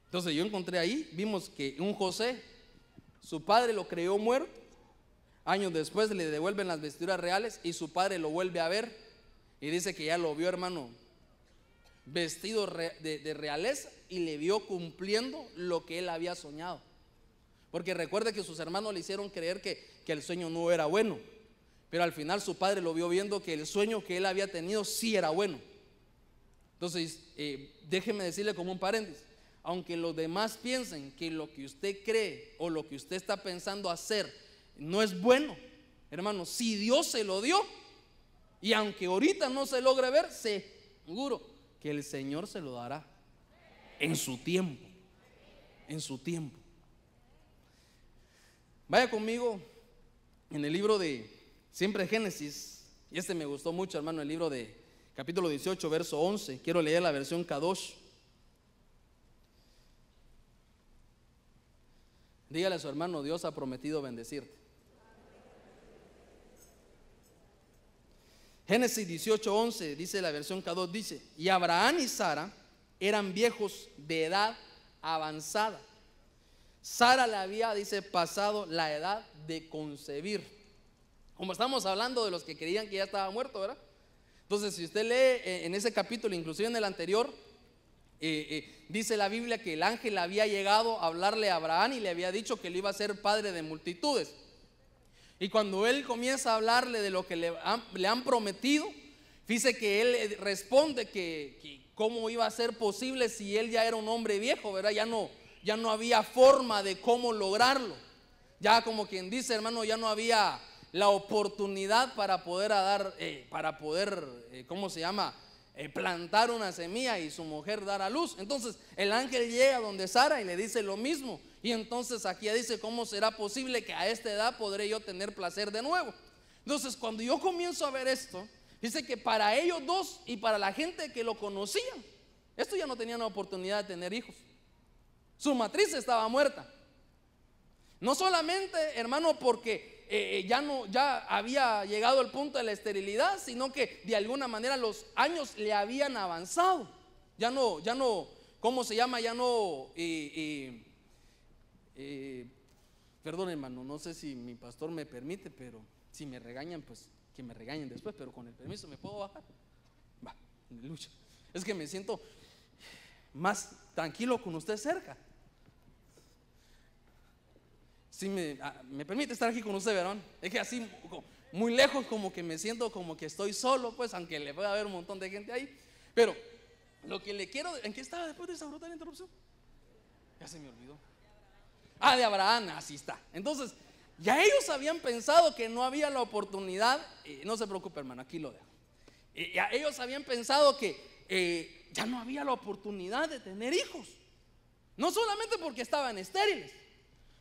entonces yo encontré ahí, vimos que un José, su padre lo creó muerto, años después le devuelven las vestiduras reales y su padre lo vuelve a ver y dice que ya lo vio, hermano, vestido de, de realeza y le vio cumpliendo lo que él había soñado. Porque recuerde que sus hermanos le hicieron creer que, el sueño no era bueno. Pero al final su padre lo vio viendo que el sueño que él había tenido sí era bueno. Entonces, eh, déjeme decirle como un paréntesis. Aunque los demás piensen que lo que usted cree o lo que usted está pensando hacer no es bueno, hermano, si Dios se lo dio, y aunque ahorita no se logre ver, seguro que el Señor se lo dará en su tiempo. En su tiempo. Vaya conmigo en el libro de siempre Génesis, y este me gustó mucho, hermano, el libro de capítulo 18, verso 11. Quiero leer la versión Kadosh. Dígale a su hermano, Dios ha prometido bendecirte. Génesis 18, 11 dice la versión Kadosh, dice, y Abraham y Sara eran viejos de edad avanzada Sara le había, dice, pasado la edad de concebir. Como estamos hablando de los que creían que ya estaba muerto, ¿verdad? Entonces, si usted lee eh, en ese capítulo, inclusive en el anterior, eh, eh, dice la Biblia que el ángel había llegado a hablarle a Abraham y le había dicho que le iba a ser padre de multitudes. Y cuando él comienza a hablarle de lo que le han, prometido, dice que él responde que, que, cómo iba a ser posible si él ya era un hombre viejo, ¿verdad? Ya no, ya no había forma de cómo lograrlo. Ya como quien dice, hermano, ya no había la oportunidad para poder dar, eh, para poder, eh, ¿cómo se llama? Eh, plantar una semilla y su mujer dar a luz. Entonces el ángel llega donde Sara y le dice lo mismo. Y entonces aquí dice, ¿cómo será posible que a esta edad podré yo tener placer de nuevo? Entonces cuando yo comienzo a ver esto, dice que para ellos dos y para la gente que lo conocían, esto ya no tenían la oportunidad de tener hijos. Su matriz estaba muerta. No solamente, hermano, porque eh, ya no ya había llegado el punto de la esterilidad, sino que de alguna manera los años le habían avanzado. Ya no, ya no, ¿cómo se llama? Ya no. Eh, eh, perdón, hermano, no sé si mi pastor me permite, pero si me regañan, pues que me regañen después, pero con el permiso me puedo bajar. Va, lucha. Es que me siento más tranquilo con usted cerca si ah, me, permite estar aquí con usted, verón. Es que así, muy lejos, como que me siento como que estoy solo, pues, aunque le pueda haber un montón de gente ahí. Pero lo que le quiero, ¿en qué estaba después de esa brutal interrupción? Ya se me olvidó. Ah, de Abraham, así está. Entonces, ya ellos habían pensado que no había la oportunidad, no se preocupe hermano, aquí lo dejo. ya ellos habían pensado que eh, ya no había la oportunidad de tener hijos. No solamente porque estaban estériles,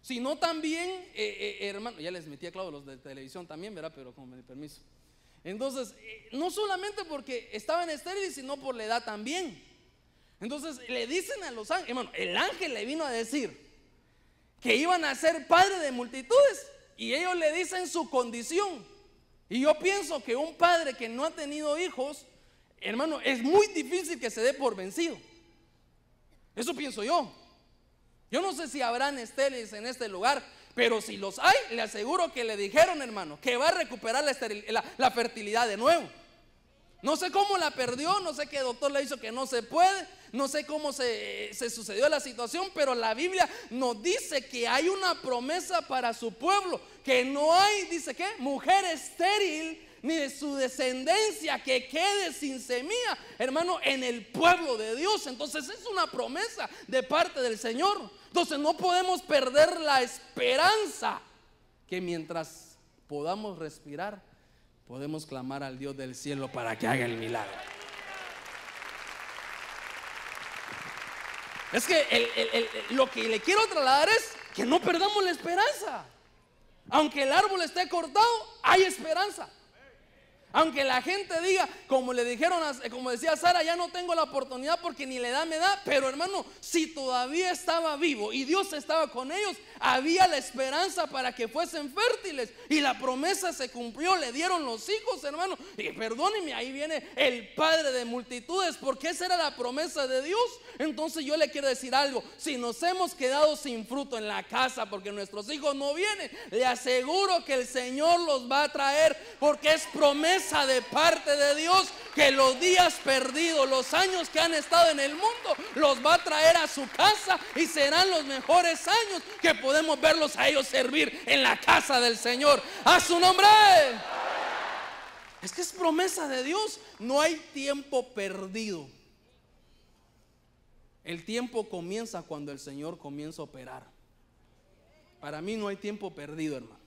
sino también, eh, eh, hermano, ya les metí a los de televisión también, ¿verdad? Pero con mi permiso. Entonces, eh, no solamente porque estaban estériles, sino por la edad también. Entonces, le dicen a los ángeles, hermano, el ángel le vino a decir que iban a ser padre de multitudes y ellos le dicen su condición. Y yo pienso que un padre que no ha tenido hijos, hermano, es muy difícil que se dé por vencido. Eso pienso yo. Yo no sé si habrán esteles en este lugar, pero si los hay, le aseguro que le dijeron, hermano, que va a recuperar la, fertilidad de nuevo. No sé cómo la perdió, no sé qué doctor le hizo que no se puede, no sé cómo se, se, sucedió la situación, pero la Biblia nos dice que hay una promesa para su pueblo, que no hay, dice que, mujer estéril ni de su descendencia que quede sin semilla, hermano, en el pueblo de Dios. Entonces es una promesa de parte del Señor. Entonces no podemos perder la esperanza que mientras podamos respirar, podemos clamar al Dios del cielo para que haga el milagro. Es que lo que le quiero trasladar es que no perdamos la esperanza. Aunque el árbol esté cortado, hay esperanza. Aunque la gente diga, como le dijeron, como decía Sara, ya no tengo la oportunidad porque ni le da me da, pero hermano, si todavía estaba vivo y Dios estaba con ellos, había la esperanza para que fuesen fértiles y la promesa se cumplió, le dieron los hijos, hermano. Y perdóneme, ahí viene el Padre de multitudes, porque esa era la promesa de Dios. Entonces yo le quiero decir algo, si nos hemos quedado sin fruto en la casa porque nuestros hijos no vienen, le aseguro que el Señor los va a traer porque es promesa de parte de Dios que los días perdidos, los años que han estado en el mundo, los va a traer a su casa y serán los mejores años que podemos verlos a ellos servir en la casa del Señor. A su nombre. Es que es promesa de Dios. No hay tiempo perdido. El tiempo comienza cuando el Señor comienza a operar. Para mí no hay tiempo perdido, hermano.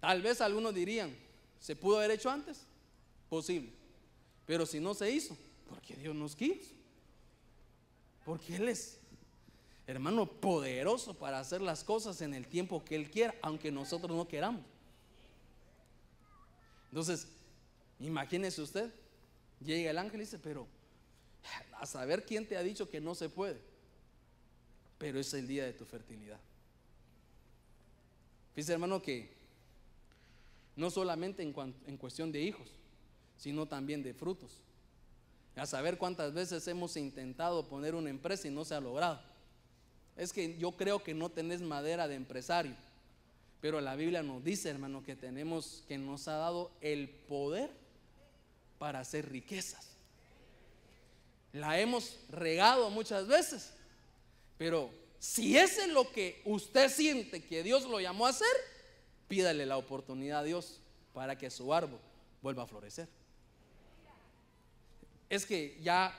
Tal vez algunos dirían, ¿se pudo haber hecho antes? Posible. Pero si no se hizo, porque Dios nos quiso. Porque Él es, hermano, poderoso para hacer las cosas en el tiempo que Él quiera, aunque nosotros no queramos. Entonces, imagínese usted, llega el ángel y dice, pero a saber quién te ha dicho que no se puede, pero es el día de tu fertilidad. Fíjese, hermano, que no solamente en, cuestión de hijos, sino también de frutos. A saber cuántas veces hemos intentado poner una empresa y no se ha logrado. Es que yo creo que no tenés madera de empresario, pero la Biblia nos dice, hermano, que tenemos, que nos ha dado el poder para hacer riquezas. La hemos regado muchas veces, pero si es en lo que usted siente que Dios lo llamó a hacer, pídale la oportunidad a Dios para que su árbol vuelva a florecer. Es que ya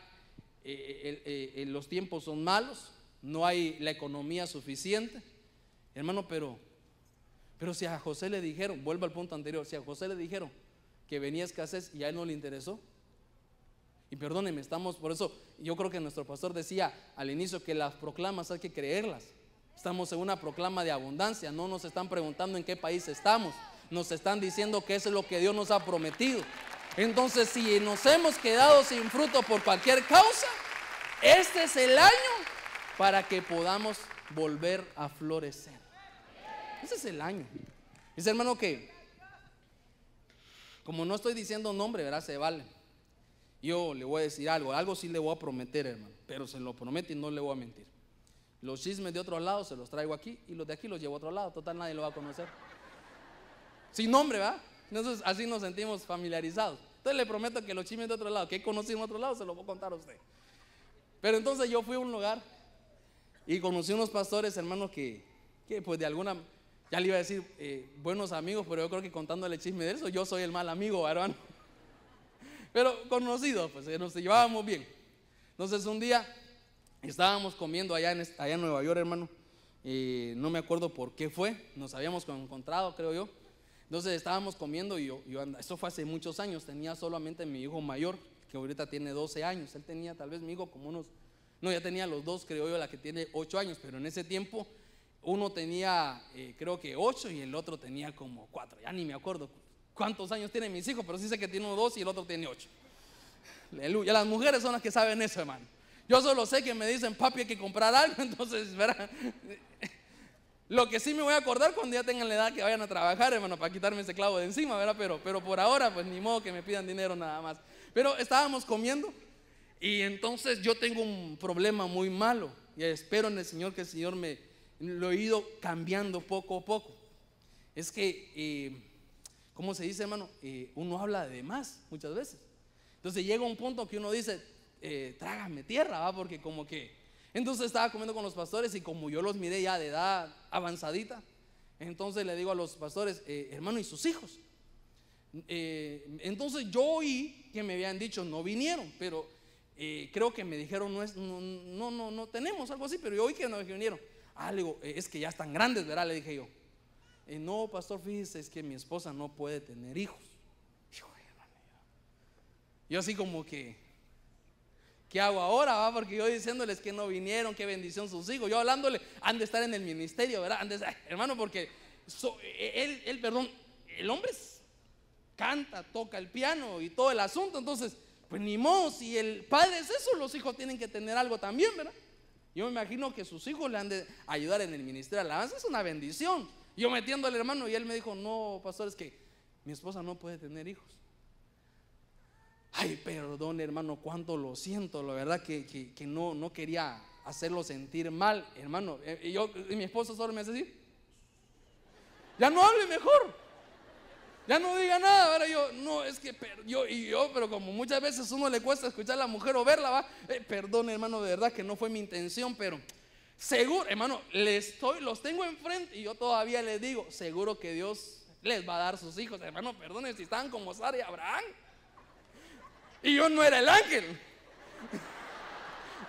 eh, eh, eh, los tiempos son malos, no hay la economía suficiente, hermano, pero Pero si a José le dijeron, vuelvo al punto anterior, si a José le dijeron que venía escasez y a él no le interesó, y perdónenme, estamos, por eso yo creo que nuestro pastor decía al inicio que las proclamas hay que creerlas. Estamos en una proclama de abundancia, no nos están preguntando en qué país estamos, nos están diciendo que eso es lo que Dios nos ha prometido. Entonces, si nos hemos quedado sin fruto por cualquier causa, este es el año para que podamos volver a florecer. Ese es el año. Dice hermano que, como no estoy diciendo nombre, ¿verdad? Se vale. Yo le voy a decir algo, algo sí le voy a prometer, hermano, pero se lo prometo y no le voy a mentir. Los chismes de otro lado se los traigo aquí y los de aquí los llevo a otro lado, total nadie lo va a conocer. Sin nombre, ¿va? Entonces así nos sentimos familiarizados. Entonces le prometo que los chismes de otro lado, que he conocido en otro lado, se los voy a contar a usted. Pero entonces yo fui a un lugar y conocí unos pastores, hermanos, que, que pues de alguna, ya le iba a decir eh, buenos amigos, pero yo creo que contándole chisme de eso, yo soy el mal amigo, hermano. Pero conocidos, pues nos llevábamos bien. Entonces un día estábamos comiendo allá en, allá en Nueva York, hermano. No me acuerdo por qué fue, nos habíamos encontrado, creo yo. Entonces estábamos comiendo y yo, yo eso fue hace muchos años, tenía solamente mi hijo mayor, que ahorita tiene 12 años. Él tenía tal vez mi hijo como unos, no, ya tenía los dos, creo yo, la que tiene 8 años, pero en ese tiempo uno tenía, eh, creo que 8 y el otro tenía como 4, ya ni me acuerdo cuántos años tienen mis hijos, pero sí sé que tiene uno dos y el otro tiene ocho. Aleluya. Las mujeres son las que saben eso, hermano. Yo solo sé que me dicen, papi, hay que comprar algo, entonces, ¿verdad? Lo que sí me voy a acordar cuando ya tengan la edad que vayan a trabajar, hermano, para quitarme ese clavo de encima, ¿verdad? Pero, pero por ahora, pues ni modo que me pidan dinero nada más. Pero estábamos comiendo y entonces yo tengo un problema muy malo y espero en el Señor que el Señor me lo he ido cambiando poco a poco. Es que eh, ¿cómo se dice, hermano? Eh, uno habla de más muchas veces. Entonces llega un punto que uno dice, eh, trágame tierra, ¿va? Porque como que... Entonces estaba comiendo con los pastores y como yo los miré ya de edad avanzadita, entonces le digo a los pastores, eh, hermano, ¿y sus hijos? entonces yo oí que me habían dicho, no vinieron, pero creo que me dijeron, no, es, no, no, no, no, tenemos algo así, pero yo oí que no vinieron. Ah, le digo, es que ya están grandes, ¿verdad? Le dije yo. Eh, no, pastor, fíjese, es que mi esposa no puede tener hijos. Yo así como que, ¿qué hago ahora? Va? Porque yo diciéndoles que no vinieron, qué bendición sus hijos. Yo hablándole, han de estar en el ministerio, ¿verdad? hermano, porque él, él, perdón, el hombre canta, toca el piano y todo el asunto. Entonces, pues ni modo, si el padre es eso, los hijos tienen que tener algo también, ¿verdad? Yo me imagino que sus hijos le han de ayudar en el ministerio de alabanza, es una bendición. Yo metiendo al hermano y él me dijo, no, pastor, es que mi esposa no puede tener hijos. Ay, perdón, hermano, cuánto lo siento, la verdad que, no, no quería hacerlo sentir mal, hermano. Eh, y, yo, y mi esposa solo me hace así. Ya no hable mejor. Ya no diga nada, ahora yo, no, es que yo y yo, pero como muchas veces uno le cuesta escuchar a la mujer o verla, va, eh, perdón hermano, de verdad que no fue mi intención, pero Seguro, hermano, les estoy, los tengo enfrente y yo todavía les digo, seguro que Dios les va a dar sus hijos. Hermano, perdone si estaban como Sara y Abraham. Y yo no era el ángel.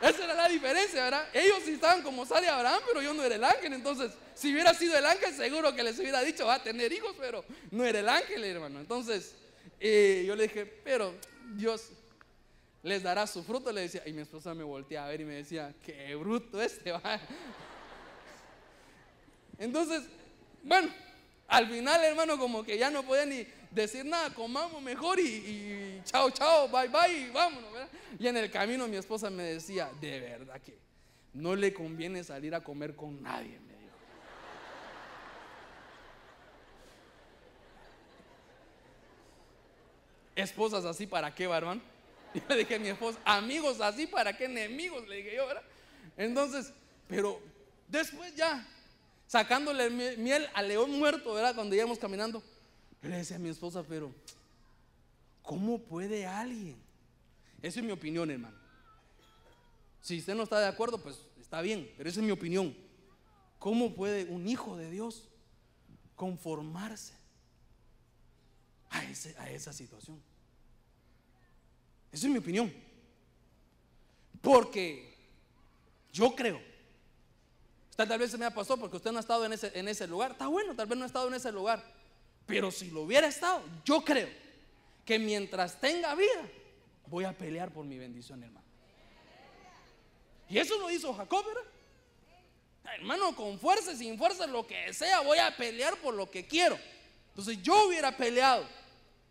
Esa era la diferencia, ¿verdad? Ellos sí estaban como y Abraham, pero yo no era el ángel. Entonces, si hubiera sido el ángel, seguro que les hubiera dicho, va a tener hijos, pero no era el ángel, hermano. Entonces, eh, yo le dije, pero Dios, les dará su fruto, le decía, y mi esposa me volteaba a ver y me decía, qué bruto este va. Entonces, bueno, al final, hermano, como que ya no podía ni decir nada, comamos mejor y, chao, chao, bye, bye, y vámonos, Y en el camino mi esposa me decía, de verdad que no le conviene salir a comer con nadie, me dijo. Esposas así, ¿para qué, hermano? Yo le dije a mi esposa, amigos así, ¿para qué enemigos? Le dije yo, ¿verdad? Entonces, pero después ya, sacándole miel al león muerto, ¿verdad? Cuando íbamos caminando, yo le decía a mi esposa, pero, ¿cómo puede alguien? Esa es mi opinión, hermano. Si usted no está de acuerdo, pues está bien, pero esa es mi opinión. ¿Cómo puede un hijo de Dios conformarse a, a esa situación? Esa es mi opinión. Porque yo creo, Tal, vez se me ha pasado porque usted no ha estado en ese, en ese lugar. Está bueno, tal vez no ha estado en ese lugar. Pero si lo hubiera estado, yo creo que mientras tenga vida, voy a pelear por mi bendición, hermano. Y eso lo hizo Jacob. Hermano, con fuerza, sin fuerza, lo que sea, voy a pelear por lo que quiero. Entonces yo hubiera peleado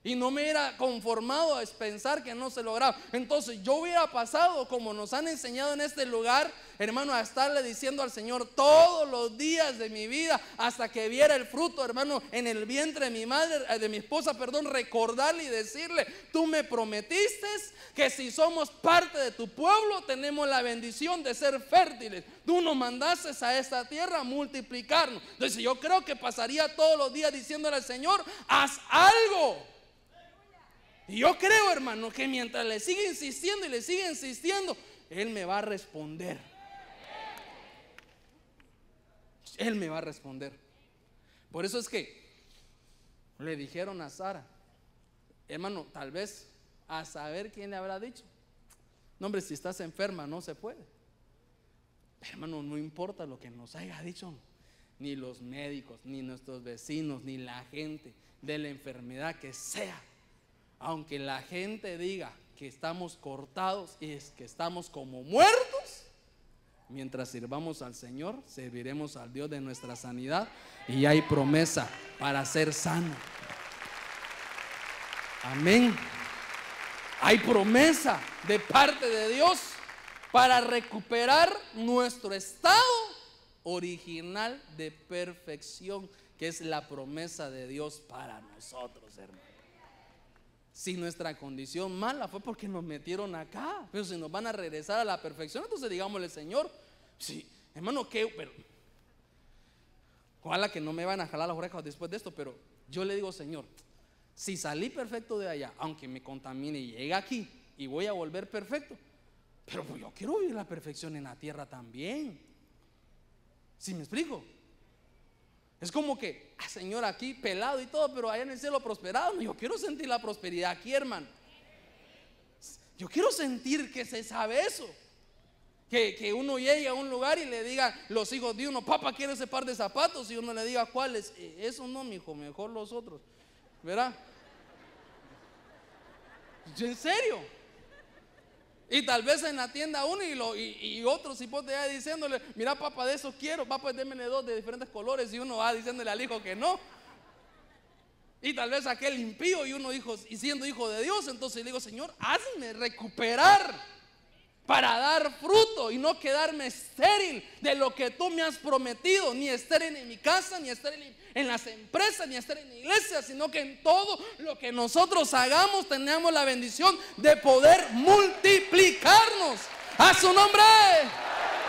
y no me hubiera conformado a pensar que no se lograba. Entonces yo hubiera pasado como nos han enseñado en este lugar, hermano, a estarle diciendo al Señor todos los días de mi vida hasta que viera el fruto, hermano, en el vientre de mi madre, eh, de mi esposa, perdón, recordarle y decirle, tú me prometiste que si somos parte de tu pueblo tenemos la bendición de ser fértiles. Tú nos mandaste a esta tierra a multiplicarnos. Entonces yo creo que pasaría todos los días diciéndole al Señor, haz algo. Y yo creo, hermano, que mientras le sigue insistiendo y le sigue insistiendo, Él me va a responder. Él me va a responder. Por eso es que le dijeron a Sara, hermano, tal vez a saber quién le habrá dicho. No, hombre, si estás enferma no se puede. Hermano, no importa lo que nos haya dicho, ni los médicos, ni nuestros vecinos, ni la gente de la enfermedad que sea aunque la gente diga que estamos cortados y es que estamos como muertos, mientras sirvamos al Señor, serviremos al Dios de nuestra sanidad y hay promesa para ser sano. Amén. Hay promesa de parte de Dios para recuperar nuestro estado original de perfección, que es la promesa de Dios para nosotros, hermanos. Si nuestra condición mala fue porque nos metieron acá, pero si nos van a regresar a la perfección, entonces digámosle, Señor, sí, hermano, que, pero, ojalá que no me van a jalar las orejas después de esto, pero yo le digo, Señor, si salí perfecto de allá, aunque me contamine y llegue aquí y voy a volver perfecto, pero pues yo quiero vivir la perfección en la tierra también. ¿Sí me explico? Es como que, ah, Señor, aquí pelado y todo, pero allá en el cielo prosperado. Yo quiero sentir la prosperidad aquí, hermano. Yo quiero sentir que se sabe eso. Que, uno llegue a un lugar y le diga los hijos de uno, papá, quiere ese par de zapatos? Y uno le diga, ¿cuáles? Eh, eso no, mi hijo, mejor los otros. ¿Verdad? ¿En serio? Y tal vez en la tienda uno y, lo, y, y otros allá diciéndole, mira papá, de eso quiero, papá, démele dos de diferentes colores y uno va diciéndole al hijo que no. Y tal vez aquel impío y uno hijo, y siendo hijo de Dios, entonces le digo, Señor, hazme recuperar para dar fruto y no quedarme estéril de lo que tú me has prometido, ni estéril en mi casa, ni estéril en las empresas, ni estéril en la iglesia, sino que en todo lo que nosotros hagamos tenemos la bendición de poder multiplicarnos. A su nombre.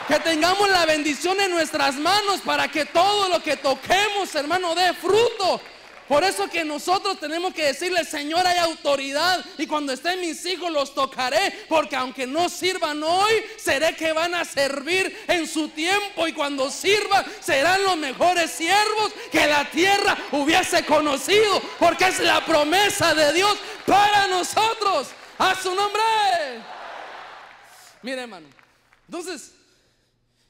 Que tengamos la bendición en nuestras manos para que todo lo que toquemos, hermano, dé fruto por eso que nosotros tenemos que decirle, Señor, hay autoridad y cuando estén mis hijos los tocaré, porque aunque no sirvan hoy, seré que van a servir en su tiempo y cuando sirvan serán los mejores siervos que la tierra hubiese conocido, porque es la promesa de Dios para nosotros. A su nombre. Mire, hermano. Entonces,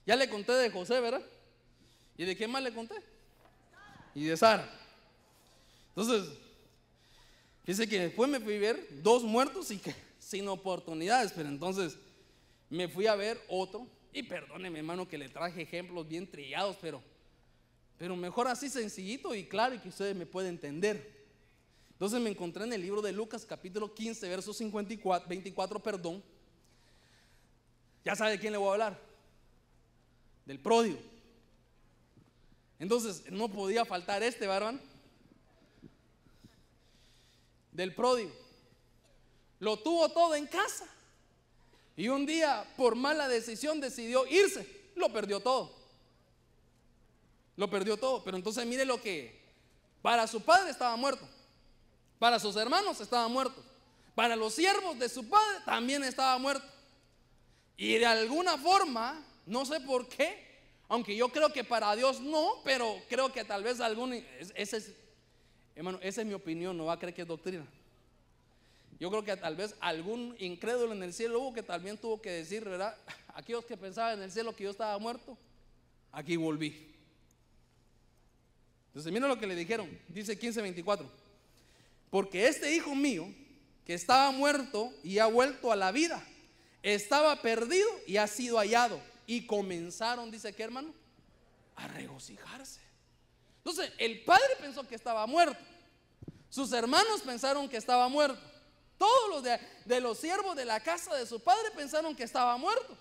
ya le conté de José, ¿verdad? ¿Y de quién más le conté? Y de Sara. Entonces, dice que después me fui a ver dos muertos y que sin oportunidades, pero entonces me fui a ver otro. Y perdóneme, hermano, que le traje ejemplos bien trillados, pero, pero mejor así sencillito y claro y que ustedes me pueden entender. Entonces me encontré en el libro de Lucas, capítulo 15, verso 54, 24, perdón. Ya sabe de quién le voy a hablar. Del pródigo. Entonces no podía faltar este, varón del pródigo. Lo tuvo todo en casa. Y un día, por mala decisión, decidió irse. Lo perdió todo. Lo perdió todo. Pero entonces mire lo que... Para su padre estaba muerto. Para sus hermanos estaba muerto. Para los siervos de su padre también estaba muerto. Y de alguna forma, no sé por qué, aunque yo creo que para Dios no, pero creo que tal vez algún... Ese es Hermano, esa es mi opinión, no va a creer que es doctrina. Yo creo que tal vez algún incrédulo en el cielo hubo que también tuvo que decir, ¿verdad? Aquellos que pensaban en el cielo que yo estaba muerto. aquí volví. Entonces, mira lo que le dijeron. Dice 15:24. Porque este hijo mío, que estaba muerto y ha vuelto a la vida, estaba perdido y ha sido hallado. Y comenzaron, dice que hermano, a regocijarse. Entonces, el padre pensó que estaba muerto. Sus hermanos pensaron que estaba muerto. Todos los de, los siervos de la casa de su padre pensaron que estaba muerto.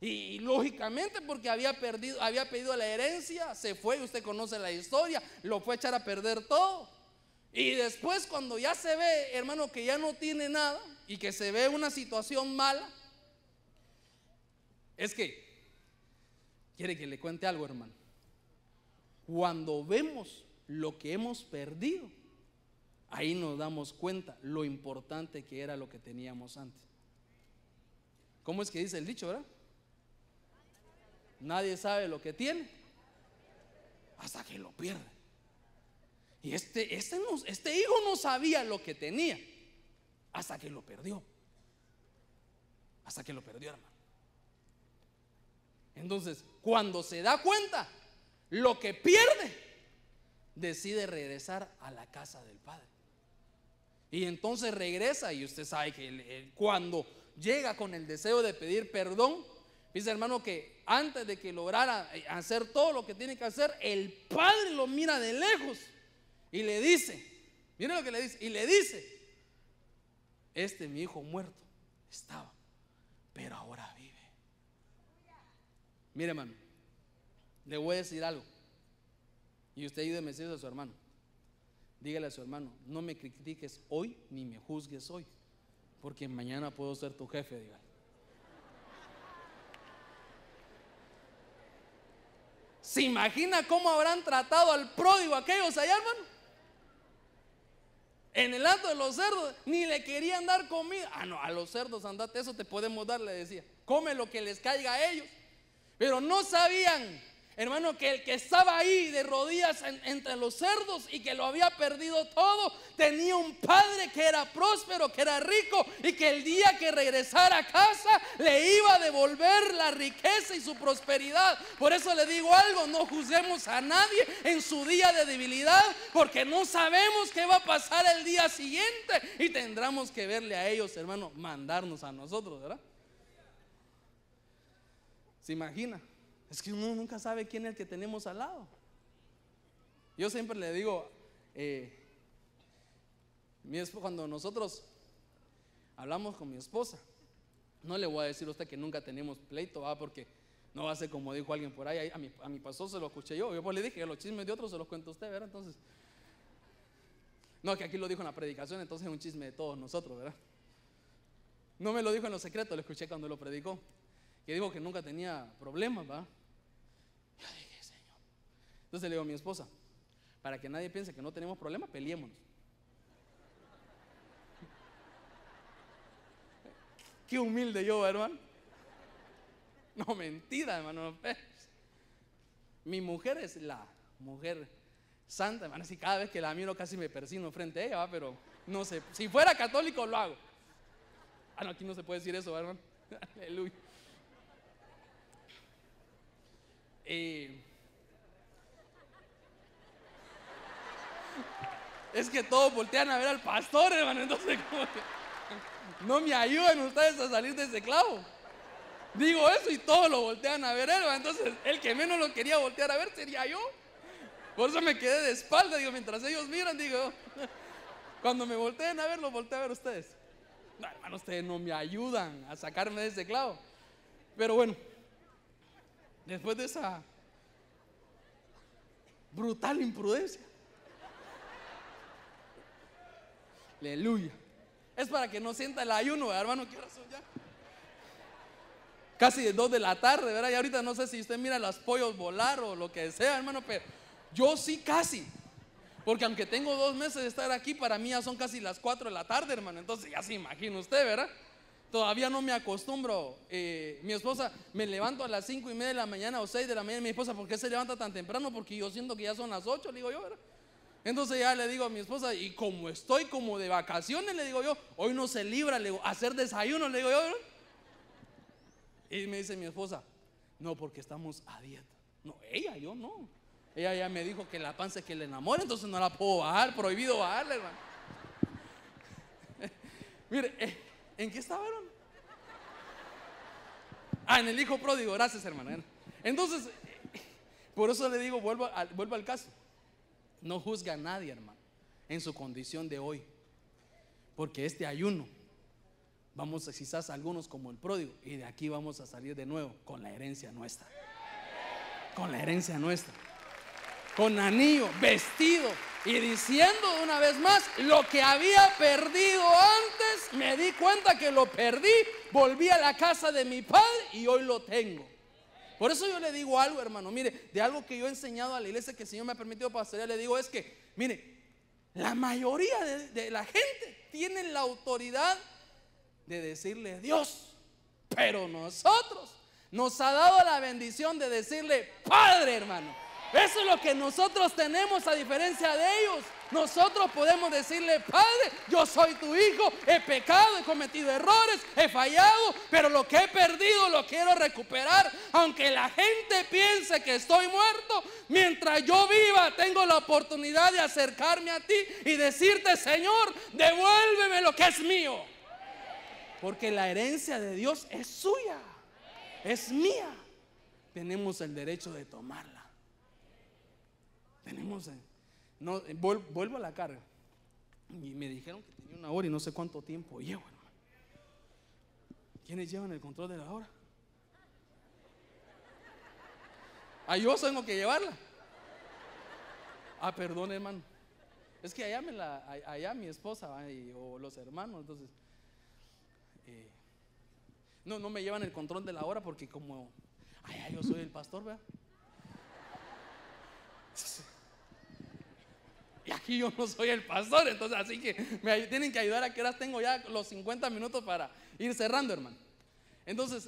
Y lógicamente porque había perdido, había pedido la herencia, se fue, usted conoce la historia, lo fue a echar a perder todo. Y después cuando ya se ve, hermano, que ya no tiene nada y que se ve una situación mala, es que, quiere que le cuente algo, hermano. Cuando vemos lo que hemos perdido, ahí nos damos cuenta lo importante que era lo que teníamos antes. ¿Cómo es que dice el dicho, verdad? Nadie sabe lo que tiene hasta que lo pierde. Y este, este, este hijo no sabía lo que tenía hasta que lo perdió. Hasta que lo perdió, hermano. Entonces, cuando se da cuenta lo que pierde, decide regresar a la casa del padre. Y entonces regresa y usted sabe que cuando llega con el deseo de pedir perdón, dice hermano que antes de que lograra eh, hacer todo lo que tiene que hacer, el padre lo mira de lejos y le dice, mire lo que le dice, y le dice, este mi hijo muerto estaba, pero ahora vive. Mire hermano, le voy a decir algo. Y usted ayúdeme a decirle a su hermano. Dígale a su hermano, no me critiques hoy ni me juzgues hoy, porque mañana puedo ser tu jefe, dígale. ¿Se imagina cómo habrán tratado al pródigo aquellos allá, hermano? En el alto de los cerdos, ni le querían dar comida. Ah, no, a los cerdos andate, eso te podemos dar, le decía. Come lo que les caiga a ellos. Pero no sabían, hermano, que el que estaba ahí de rodillas en- entre los cerdos y que lo había perdido todo, tenía un padre que era próspero, que era rico y que el día que regresara a casa le iba a devolver la riqueza y su prosperidad. Por eso le digo algo, no juzguemos a nadie en su día de debilidad, porque no sabemos qué va a pasar el día siguiente y tendremos que verle a ellos, hermano, mandarnos a nosotros, ¿verdad? ¿Se imagina? Es que uno nunca sabe quién es el que tenemos al lado. Yo siempre le digo, eh, cuando nosotros hablamos con mi esposa, no le voy a decir a usted que nunca tenemos pleito, ¿va? porque no va a ser como dijo alguien por ahí, a, mi, a mi pastor se lo escuché yo, yo pues le dije los chismes de otros se los cuento a usted, ¿verdad? Entonces, no, que aquí lo dijo en la predicación, entonces es un chisme de todos nosotros, ¿verdad? No me lo dijo en lo secreto, lo escuché cuando lo predicó que dijo que nunca tenía problemas, ¿va? Yo dije, Señor. Entonces le digo a mi esposa, para que nadie piense que no tenemos problemas, peleémonos. Qué humilde yo, hermano. No, mentira, hermano. no, pues. Mi mujer es la mujer santa, hermano. Así cada vez que la miro casi me persino frente a ella, ¿va? pero no sé. Si fuera católico lo hago. Ah, no, aquí no se puede decir eso, ¿va, hermano. Aleluya. Eh, es que todos voltean a ver al pastor, hermano. Entonces, que no me ayudan ustedes a salir de ese clavo. Digo eso y todos lo voltean a ver, hermano. Entonces, el que menos lo quería voltear a ver sería yo. Por eso me quedé de espalda, digo, mientras ellos miran, digo, cuando me volteen a ver, los volteo a ver ustedes. No, hermano, ustedes no me ayudan a sacarme de ese clavo. Pero bueno, después de esa brutal imprudencia. Aleluya. Es para que no sienta el ayuno, ¿verdad, hermano. ¿Qué razón ya? Casi de dos de la tarde, ¿verdad? Y ahorita no sé si usted mira los pollos volar o lo que sea, hermano, pero yo sí casi. Porque aunque tengo dos meses de estar aquí, para mí ya son casi las 4 de la tarde, hermano. Entonces ya se imagina usted, ¿verdad? Todavía no me acostumbro. Eh, mi esposa, me levanto a las 5 y media de la mañana o 6 de la mañana. Mi esposa, ¿por qué se levanta tan temprano? Porque yo siento que ya son las 8, le digo yo, ¿verdad? Entonces ya le digo a mi esposa, y como estoy como de vacaciones, le digo yo, hoy no se libra, le digo, hacer desayuno, le digo yo, ¿verdad? Y me dice mi esposa, no, porque estamos a dieta. No, ella, yo no. Ella ya me dijo que la panza es que le enamora, entonces no la puedo bajar, prohibido bajarle, hermano. Mire, eh, ¿en qué estaba, hermano? Ah, en el hijo pródigo, gracias, hermano. Entonces, por eso le digo, vuelvo al, al caso. No juzga a nadie, hermano, en su condición de hoy. Porque este ayuno, vamos a quizás algunos como el pródigo, y de aquí vamos a salir de nuevo con la herencia nuestra. Con la herencia nuestra. Con anillo, vestido y diciendo una vez más, lo que había perdido antes, me di cuenta que lo perdí, volví a la casa de mi padre y hoy lo tengo. Por eso yo le digo algo, hermano, mire, de algo que yo he enseñado a la iglesia que el Señor me ha permitido pastorear, le digo es que, mire, la mayoría de, de la gente tiene la autoridad de decirle Dios, pero nosotros nos ha dado la bendición de decirle Padre, hermano. Eso es lo que nosotros tenemos a diferencia de ellos. Nosotros podemos decirle, Padre, yo soy tu hijo, he pecado, he cometido errores, he fallado, pero lo que he perdido lo quiero recuperar. Aunque la gente piense que estoy muerto, mientras yo viva tengo la oportunidad de acercarme a ti y decirte, Señor, devuélveme lo que es mío. Porque la herencia de Dios es suya, es mía. Tenemos el derecho de tomarla. Tenemos, no, vuelvo a la carga. Y me dijeron que tenía una hora y no sé cuánto tiempo llevo, hermano. ¿Quiénes llevan el control de la hora? Ah, yo tengo que llevarla. Ah, perdón, hermano. Es que allá, me la, allá mi esposa o los hermanos, entonces. Eh, no, no me llevan el control de la hora porque como allá yo soy el pastor, ¿verdad? Y aquí yo no soy el pastor, entonces así que me tienen que ayudar a que ahora tengo ya los 50 minutos para ir cerrando, hermano. Entonces,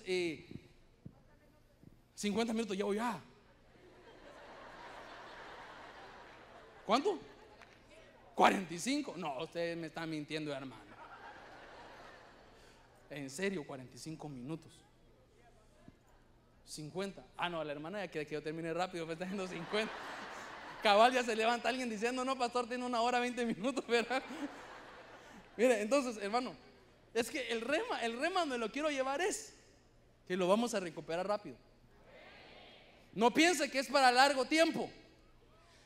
50 eh, minutos ya voy a. ¿Cuánto? 45. No, ustedes me están mintiendo, hermano. En serio, 45 minutos. 50. Ah, no, la hermana ya quiere que yo termine rápido, me está diciendo 50. Cabal ya se levanta alguien diciendo, no, pastor, tiene una hora, 20 minutos, ¿verdad? Mire, entonces, hermano, es que el rema, el rema donde lo quiero llevar es que lo vamos a recuperar rápido. No piense que es para largo tiempo.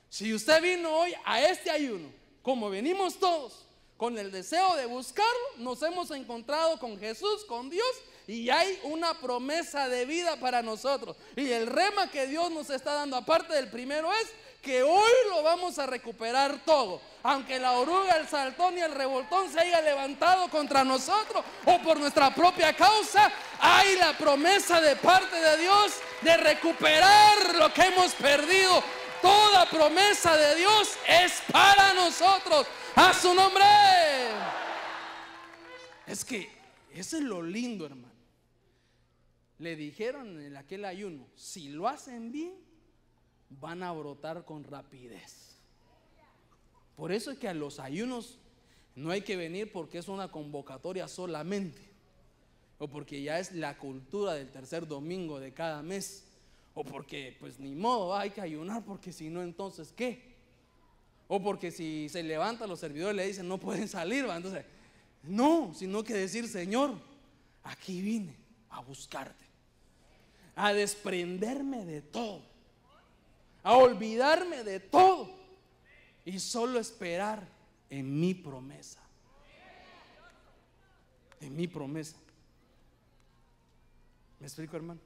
Si usted vino hoy a este ayuno, como venimos todos, con el deseo de buscarlo, nos hemos encontrado con Jesús, con Dios, y hay una promesa de vida para nosotros. Y el rema que Dios nos está dando, aparte del primero, es que hoy lo vamos a recuperar todo. Aunque la oruga, el saltón y el revoltón se haya levantado contra nosotros o por nuestra propia causa, hay la promesa de parte de Dios de recuperar lo que hemos perdido. Toda promesa de Dios es para nosotros. A su nombre. Es que eso es lo lindo, hermano. Le dijeron en aquel ayuno, si lo hacen bien, van a brotar con rapidez. Por eso es que a los ayunos no hay que venir porque es una convocatoria solamente, o porque ya es la cultura del tercer domingo de cada mes, o porque pues ni modo, hay que ayunar porque si no entonces ¿qué? O porque si se levantan los servidores le dicen no pueden salir, entonces no, sino que decir Señor, aquí vine a buscarte, a desprenderme de todo a olvidarme de todo y solo esperar en mi promesa. En mi promesa. ¿Me explico, hermano?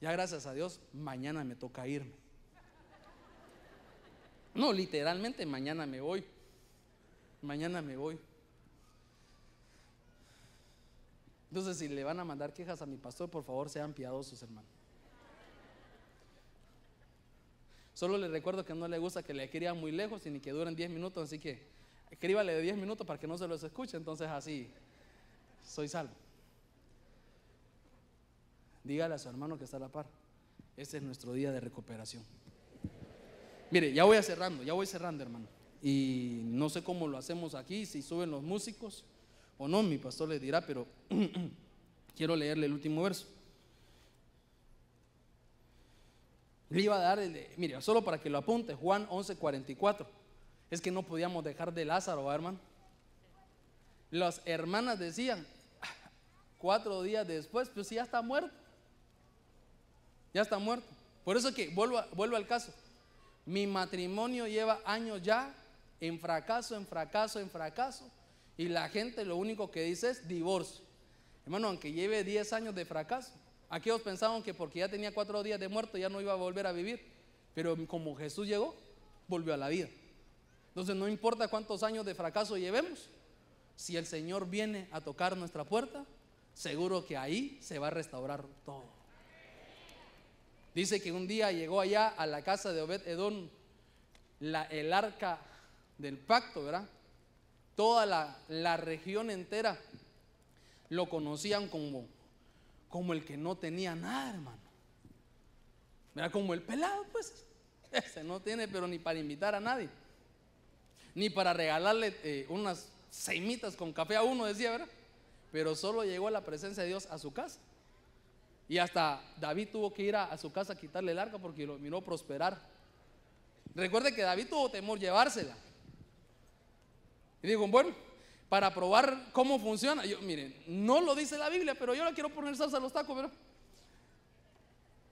Ya gracias a Dios, mañana me toca irme. No, literalmente mañana me voy. Mañana me voy. Entonces, si le van a mandar quejas a mi pastor, por favor sean piadosos, hermano. Solo le recuerdo que no le gusta que le escriban muy lejos y ni que duren 10 minutos, así que escríbale de 10 minutos para que no se los escuche, entonces así soy salvo. Dígale a su hermano que está a la par. Este es nuestro día de recuperación. Mire, ya voy a cerrando, ya voy cerrando, hermano. Y no sé cómo lo hacemos aquí, si suben los músicos o no, mi pastor le dirá, pero quiero leerle el último verso. Le iba a dar, el mire, solo para que lo apunte, Juan 11:44. Es que no podíamos dejar de Lázaro, ¿va, hermano. Las hermanas decían, cuatro días después, pues ya está muerto. Ya está muerto. Por eso que vuelvo al caso. Mi matrimonio lleva años ya en fracaso, en fracaso, en fracaso. Y la gente lo único que dice es divorcio. Hermano, aunque lleve 10 años de fracaso, aquellos pensaban que porque ya tenía cuatro días de muerto ya no iba a volver a vivir. Pero como Jesús llegó, volvió a la vida. Entonces no importa cuántos años de fracaso llevemos, si el Señor viene a tocar nuestra puerta, seguro que ahí se va a restaurar todo. Dice que un día llegó allá a la casa de Obed Edom el arca del pacto, ¿verdad? Toda la región entera lo conocían como, como el que no tenía nada, hermano. Era como el pelado, pues. Ese no tiene, pero ni para invitar a nadie. Ni para regalarle eh, unas seimitas con café a uno, decía, ¿verdad? Pero solo llegó a la presencia de Dios a su casa. Y hasta David tuvo que ir a, a su casa a quitarle el arca porque lo miró prosperar. Recuerde que David tuvo temor llevársela. Y digo, bueno, para probar cómo funciona, yo, miren, no lo dice la Biblia, pero yo le quiero poner salsa a los tacos, ¿verdad?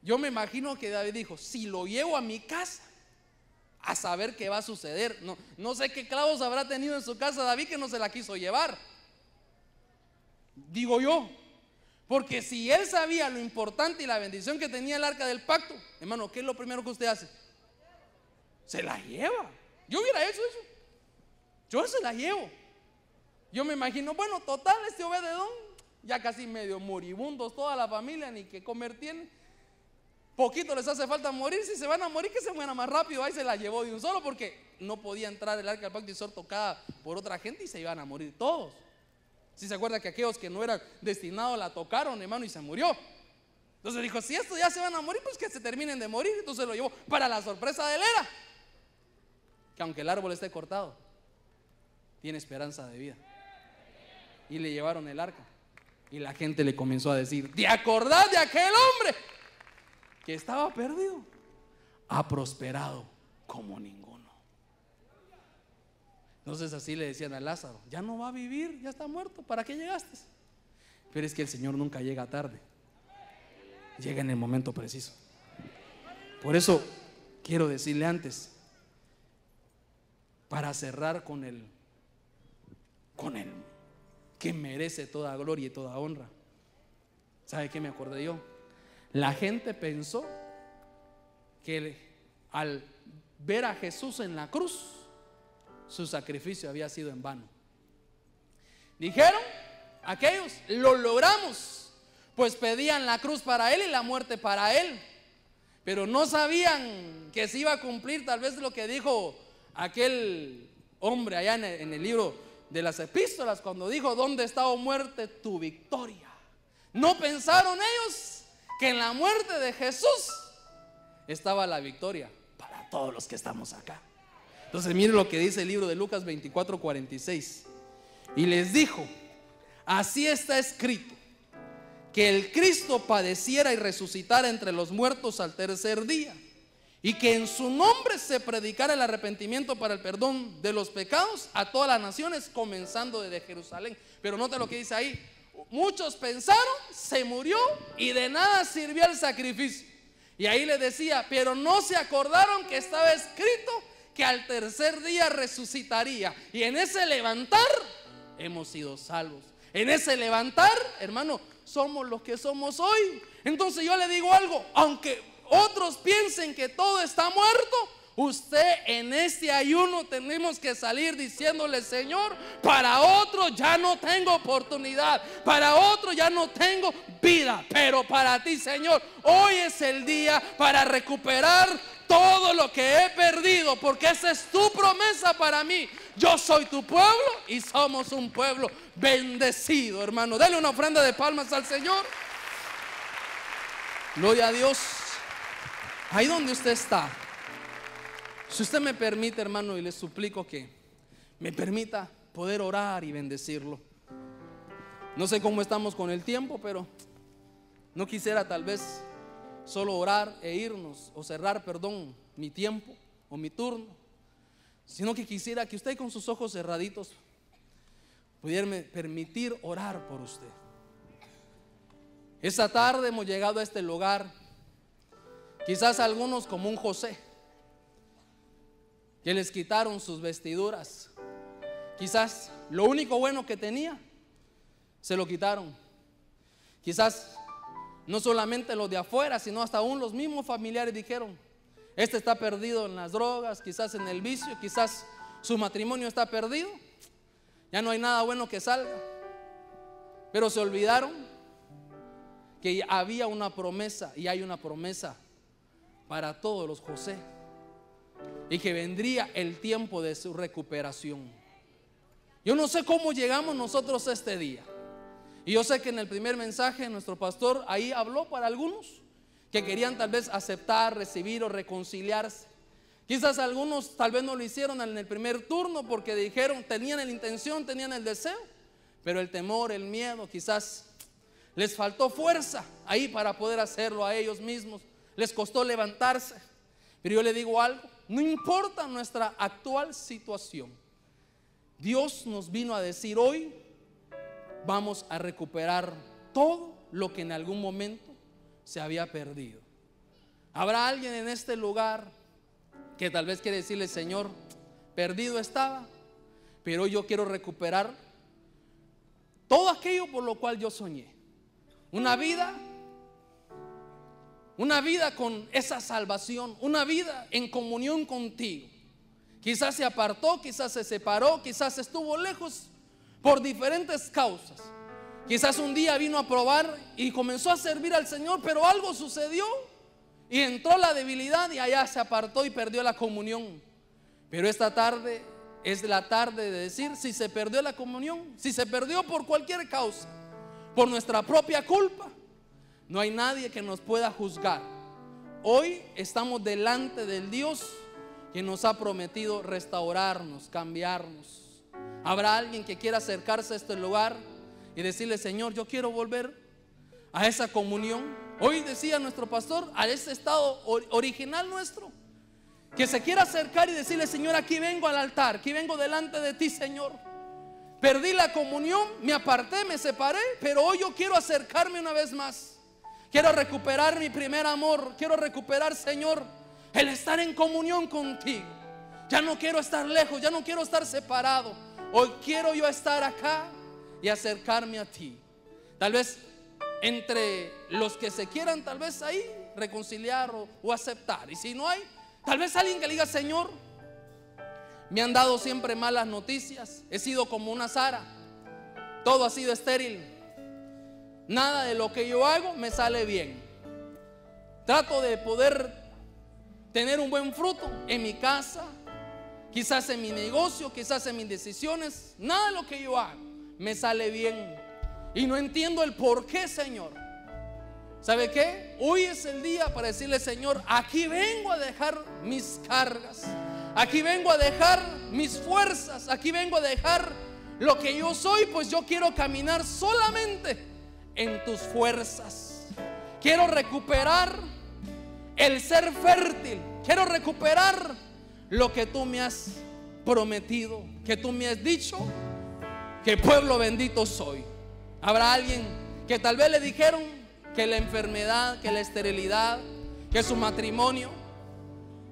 Yo me imagino que David dijo, si lo llevo a mi casa, a saber qué va a suceder. No, no sé qué clavos habrá tenido en su casa David que no se la quiso llevar. Digo yo, porque si él sabía lo importante y la bendición que tenía el arca del pacto, hermano, ¿qué es lo primero que usted hace? Se la lleva. Yo hubiera hecho eso. Yo se la llevo. Yo me imagino, bueno, total, este obededón, ya casi medio moribundos toda la familia, ni que comer. Poquito les hace falta morir, si se van a morir, que se mueran más rápido. Ahí se la llevó de un solo porque no podía entrar el arca del pacto y ser tocada por otra gente y se iban a morir todos. Si se acuerda que aquellos que no eran destinados la tocaron, hermano, y se murió. Entonces dijo, si estos ya se van a morir, pues que se terminen de morir. Entonces lo llevó para la sorpresa de él era que aunque el árbol esté cortado, tiene esperanza de vida. Y le llevaron el arca. Y la gente le comenzó a decir, ¿te acordás de aquel hombre que estaba perdido? Ha prosperado como ninguno. Entonces así le decían a Lázaro, ya no va a vivir, ya está muerto, ¿para qué llegaste? Pero es que el Señor nunca llega tarde, llega en el momento preciso. Por eso quiero decirle antes, para cerrar con el, con el que merece toda gloria y toda honra. ¿Sabe qué me acordé yo? La gente pensó que al ver a Jesús en la cruz, su sacrificio había sido en vano. Dijeron aquellos, lo logramos, pues pedían la cruz para él y la muerte para él. Pero no sabían que se iba a cumplir tal vez lo que dijo aquel hombre allá en el, en el libro de las epístolas cuando dijo, ¿dónde está o muerte tu victoria? No pensaron ellos que en la muerte de Jesús estaba la victoria para todos los que estamos acá. Entonces mire lo que dice el libro de Lucas 24, 46. Y les dijo, así está escrito, que el Cristo padeciera y resucitara entre los muertos al tercer día, y que en su nombre se predicara el arrepentimiento para el perdón de los pecados a todas las naciones, comenzando desde Jerusalén. Pero note lo que dice ahí, muchos pensaron, se murió y de nada sirvió el sacrificio. Y ahí le decía, pero no se acordaron que estaba escrito que al tercer día resucitaría. Y en ese levantar hemos sido salvos. En ese levantar, hermano, somos los que somos hoy. Entonces yo le digo algo, aunque otros piensen que todo está muerto, usted en este ayuno tenemos que salir diciéndole, Señor, para otro ya no tengo oportunidad, para otro ya no tengo vida, pero para ti, Señor, hoy es el día para recuperar todo lo que he perdido, porque esa es tu promesa para mí. Yo soy tu pueblo y somos un pueblo bendecido, hermano. Dale una ofrenda de palmas al Señor. Gloria a Dios. Ahí donde usted está. Si usted me permite, hermano, y le suplico que me permita poder orar y bendecirlo. No sé cómo estamos con el tiempo, pero no quisiera tal vez solo orar e irnos o cerrar, perdón, mi tiempo o mi turno, sino que quisiera que usted con sus ojos cerraditos pudiera permitir orar por usted. Esta tarde hemos llegado a este lugar, quizás algunos como un José, que les quitaron sus vestiduras, quizás lo único bueno que tenía, se lo quitaron. Quizás no solamente los de afuera, sino hasta aún los mismos familiares dijeron, este está perdido en las drogas, quizás en el vicio, quizás su matrimonio está perdido, ya no hay nada bueno que salga. Pero se olvidaron que había una promesa y hay una promesa para todos los José y que vendría el tiempo de su recuperación. Yo no sé cómo llegamos nosotros a este día. Y yo sé que en el primer mensaje nuestro pastor ahí habló para algunos que querían tal vez aceptar, recibir o reconciliarse. Quizás algunos tal vez no lo hicieron en el primer turno porque dijeron, tenían la intención, tenían el deseo, pero el temor, el miedo, quizás les faltó fuerza ahí para poder hacerlo a ellos mismos. Les costó levantarse. Pero yo le digo algo, no importa nuestra actual situación. Dios nos vino a decir hoy, vamos a recuperar todo lo que en algún momento se había perdido. Habrá alguien en este lugar que tal vez quiere decirle, Señor, perdido estaba, pero yo quiero recuperar todo aquello por lo cual yo soñé. Una vida, una vida con esa salvación, una vida en comunión contigo. Quizás se apartó, quizás se separó, quizás estuvo lejos por diferentes causas. Quizás un día vino a probar y comenzó a servir al Señor, pero algo sucedió y entró la debilidad y allá se apartó y perdió la comunión. Pero esta tarde es la tarde de decir si se perdió la comunión, si se perdió por cualquier causa, por nuestra propia culpa, no hay nadie que nos pueda juzgar. Hoy estamos delante del Dios que nos ha prometido restaurarnos, cambiarnos. Habrá alguien que quiera acercarse a este lugar y decirle, Señor, yo quiero volver a esa comunión. Hoy decía nuestro pastor, a ese estado original nuestro, que se quiera acercar y decirle, Señor, aquí vengo al altar, aquí vengo delante de ti, Señor. Perdí la comunión, me aparté, me separé, pero hoy yo quiero acercarme una vez más. Quiero recuperar mi primer amor, quiero recuperar, Señor, el estar en comunión contigo. Ya no quiero estar lejos, ya no quiero estar separado. Hoy quiero yo estar acá y acercarme a ti. Tal vez entre los que se quieran, tal vez ahí reconciliar o, aceptar. Y si no hay, tal vez alguien que le diga, Señor, me han dado siempre malas noticias. He sido como una Sara. Todo ha sido estéril. Nada de lo que yo hago me sale bien. Trato de poder tener un buen fruto en mi casa, quizás en mi negocio, quizás en mis decisiones. Nada de lo que yo hago me sale bien. Y no entiendo el por qué, Señor. ¿Sabe qué? Hoy es el día para decirle, Señor, aquí vengo a dejar mis cargas. Aquí vengo a dejar mis fuerzas. Aquí vengo a dejar lo que yo soy, pues yo quiero caminar solamente en tus fuerzas. Quiero recuperar el ser fértil. Quiero recuperar lo que tú me has prometido, que tú me has dicho, que pueblo bendito soy. Habrá alguien que tal vez le dijeron que la enfermedad, que la esterilidad, que su matrimonio,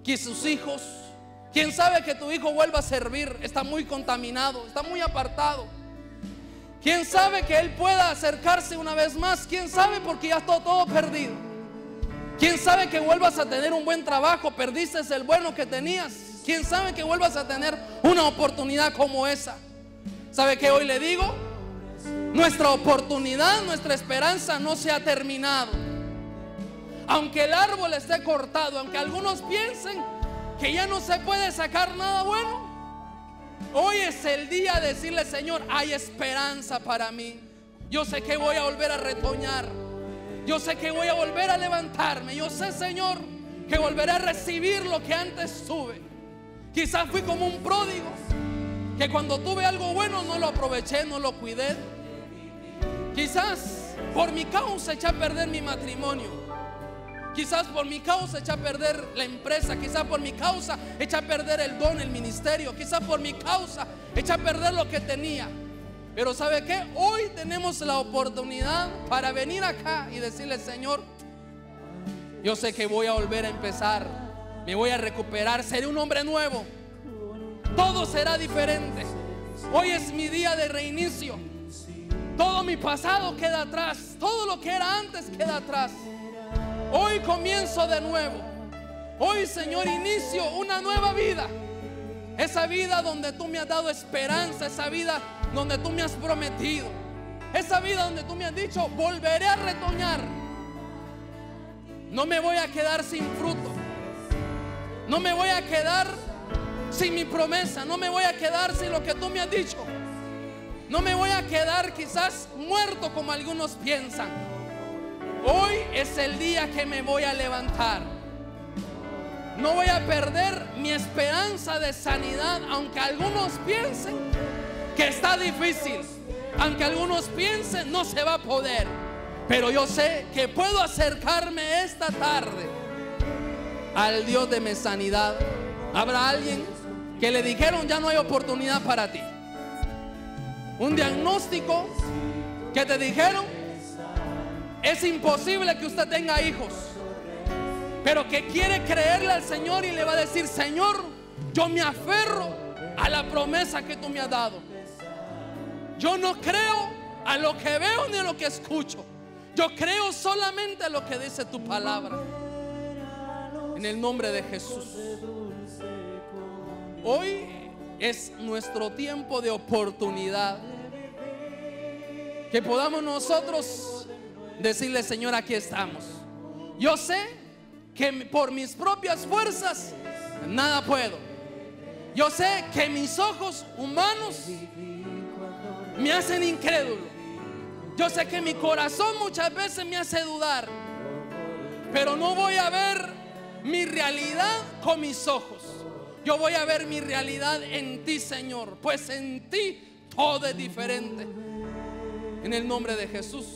que sus hijos, quién sabe que tu hijo vuelva a servir, está muy contaminado, está muy apartado. ¿Quién sabe que Él pueda acercarse una vez más? ¿Quién sabe porque ya está todo perdido? ¿Quién sabe que vuelvas a tener un buen trabajo? Perdiste el bueno que tenías. ¿Quién sabe que vuelvas a tener una oportunidad como esa? ¿Sabe qué hoy le digo? Nuestra oportunidad, nuestra esperanza no se ha terminado. Aunque el árbol esté cortado, aunque algunos piensen que ya no se puede sacar nada bueno, hoy es el día de decirle, Señor, hay esperanza para mí. Yo sé que voy a volver a retoñar. Yo sé que voy a volver a levantarme. Yo sé, Señor, que volveré a recibir lo que antes tuve. Quizás fui como un pródigo, que cuando tuve algo bueno no lo aproveché, no lo cuidé. Quizás por mi causa eché a perder mi matrimonio. Quizás por mi causa echa a perder la empresa, quizás por mi causa echa a perder el don, el ministerio, quizás por mi causa echa a perder lo que tenía. Pero ¿sabe qué? Hoy tenemos la oportunidad para venir acá y decirle, Señor, yo sé que voy a volver a empezar, me voy a recuperar, seré un hombre nuevo. Todo será diferente. Hoy es mi día de reinicio. Todo mi pasado queda atrás, todo lo que era antes queda atrás. Hoy comienzo de nuevo. Hoy, Señor, inicio una nueva vida. Esa vida donde tú me has dado esperanza, esa vida donde tú me has prometido, esa vida donde tú me has dicho, volveré a retoñar. No me voy a quedar sin fruto. No me voy a quedar sin mi promesa. No me voy a quedar sin lo que tú me has dicho. No me voy a quedar quizás muerto como algunos piensan. Hoy es el día que me voy a levantar. No voy a perder mi esperanza de sanidad, aunque algunos piensen que está difícil. Aunque algunos piensen no se va a poder. Pero yo sé que puedo acercarme esta tarde al Dios de mi sanidad. Habrá alguien que le dijeron ya no hay oportunidad para ti. Un diagnóstico que te dijeron es imposible que usted tenga hijos. Pero que quiere creerle al Señor y le va a decir, Señor, yo me aferro a la promesa que tú me has dado. Yo no creo a lo que veo ni a lo que escucho. Yo creo solamente a lo que dice tu palabra. En el nombre de Jesús. Hoy es nuestro tiempo de oportunidad. Que podamos nosotros decirle, Señor, aquí estamos. Yo sé que por mis propias fuerzas nada puedo. Yo sé que mis ojos humanos me hacen incrédulo. Yo sé que mi corazón muchas veces me hace dudar. Pero no voy a ver mi realidad con mis ojos. Yo voy a ver mi realidad en ti, Señor. Pues en ti todo es diferente. En el nombre de Jesús.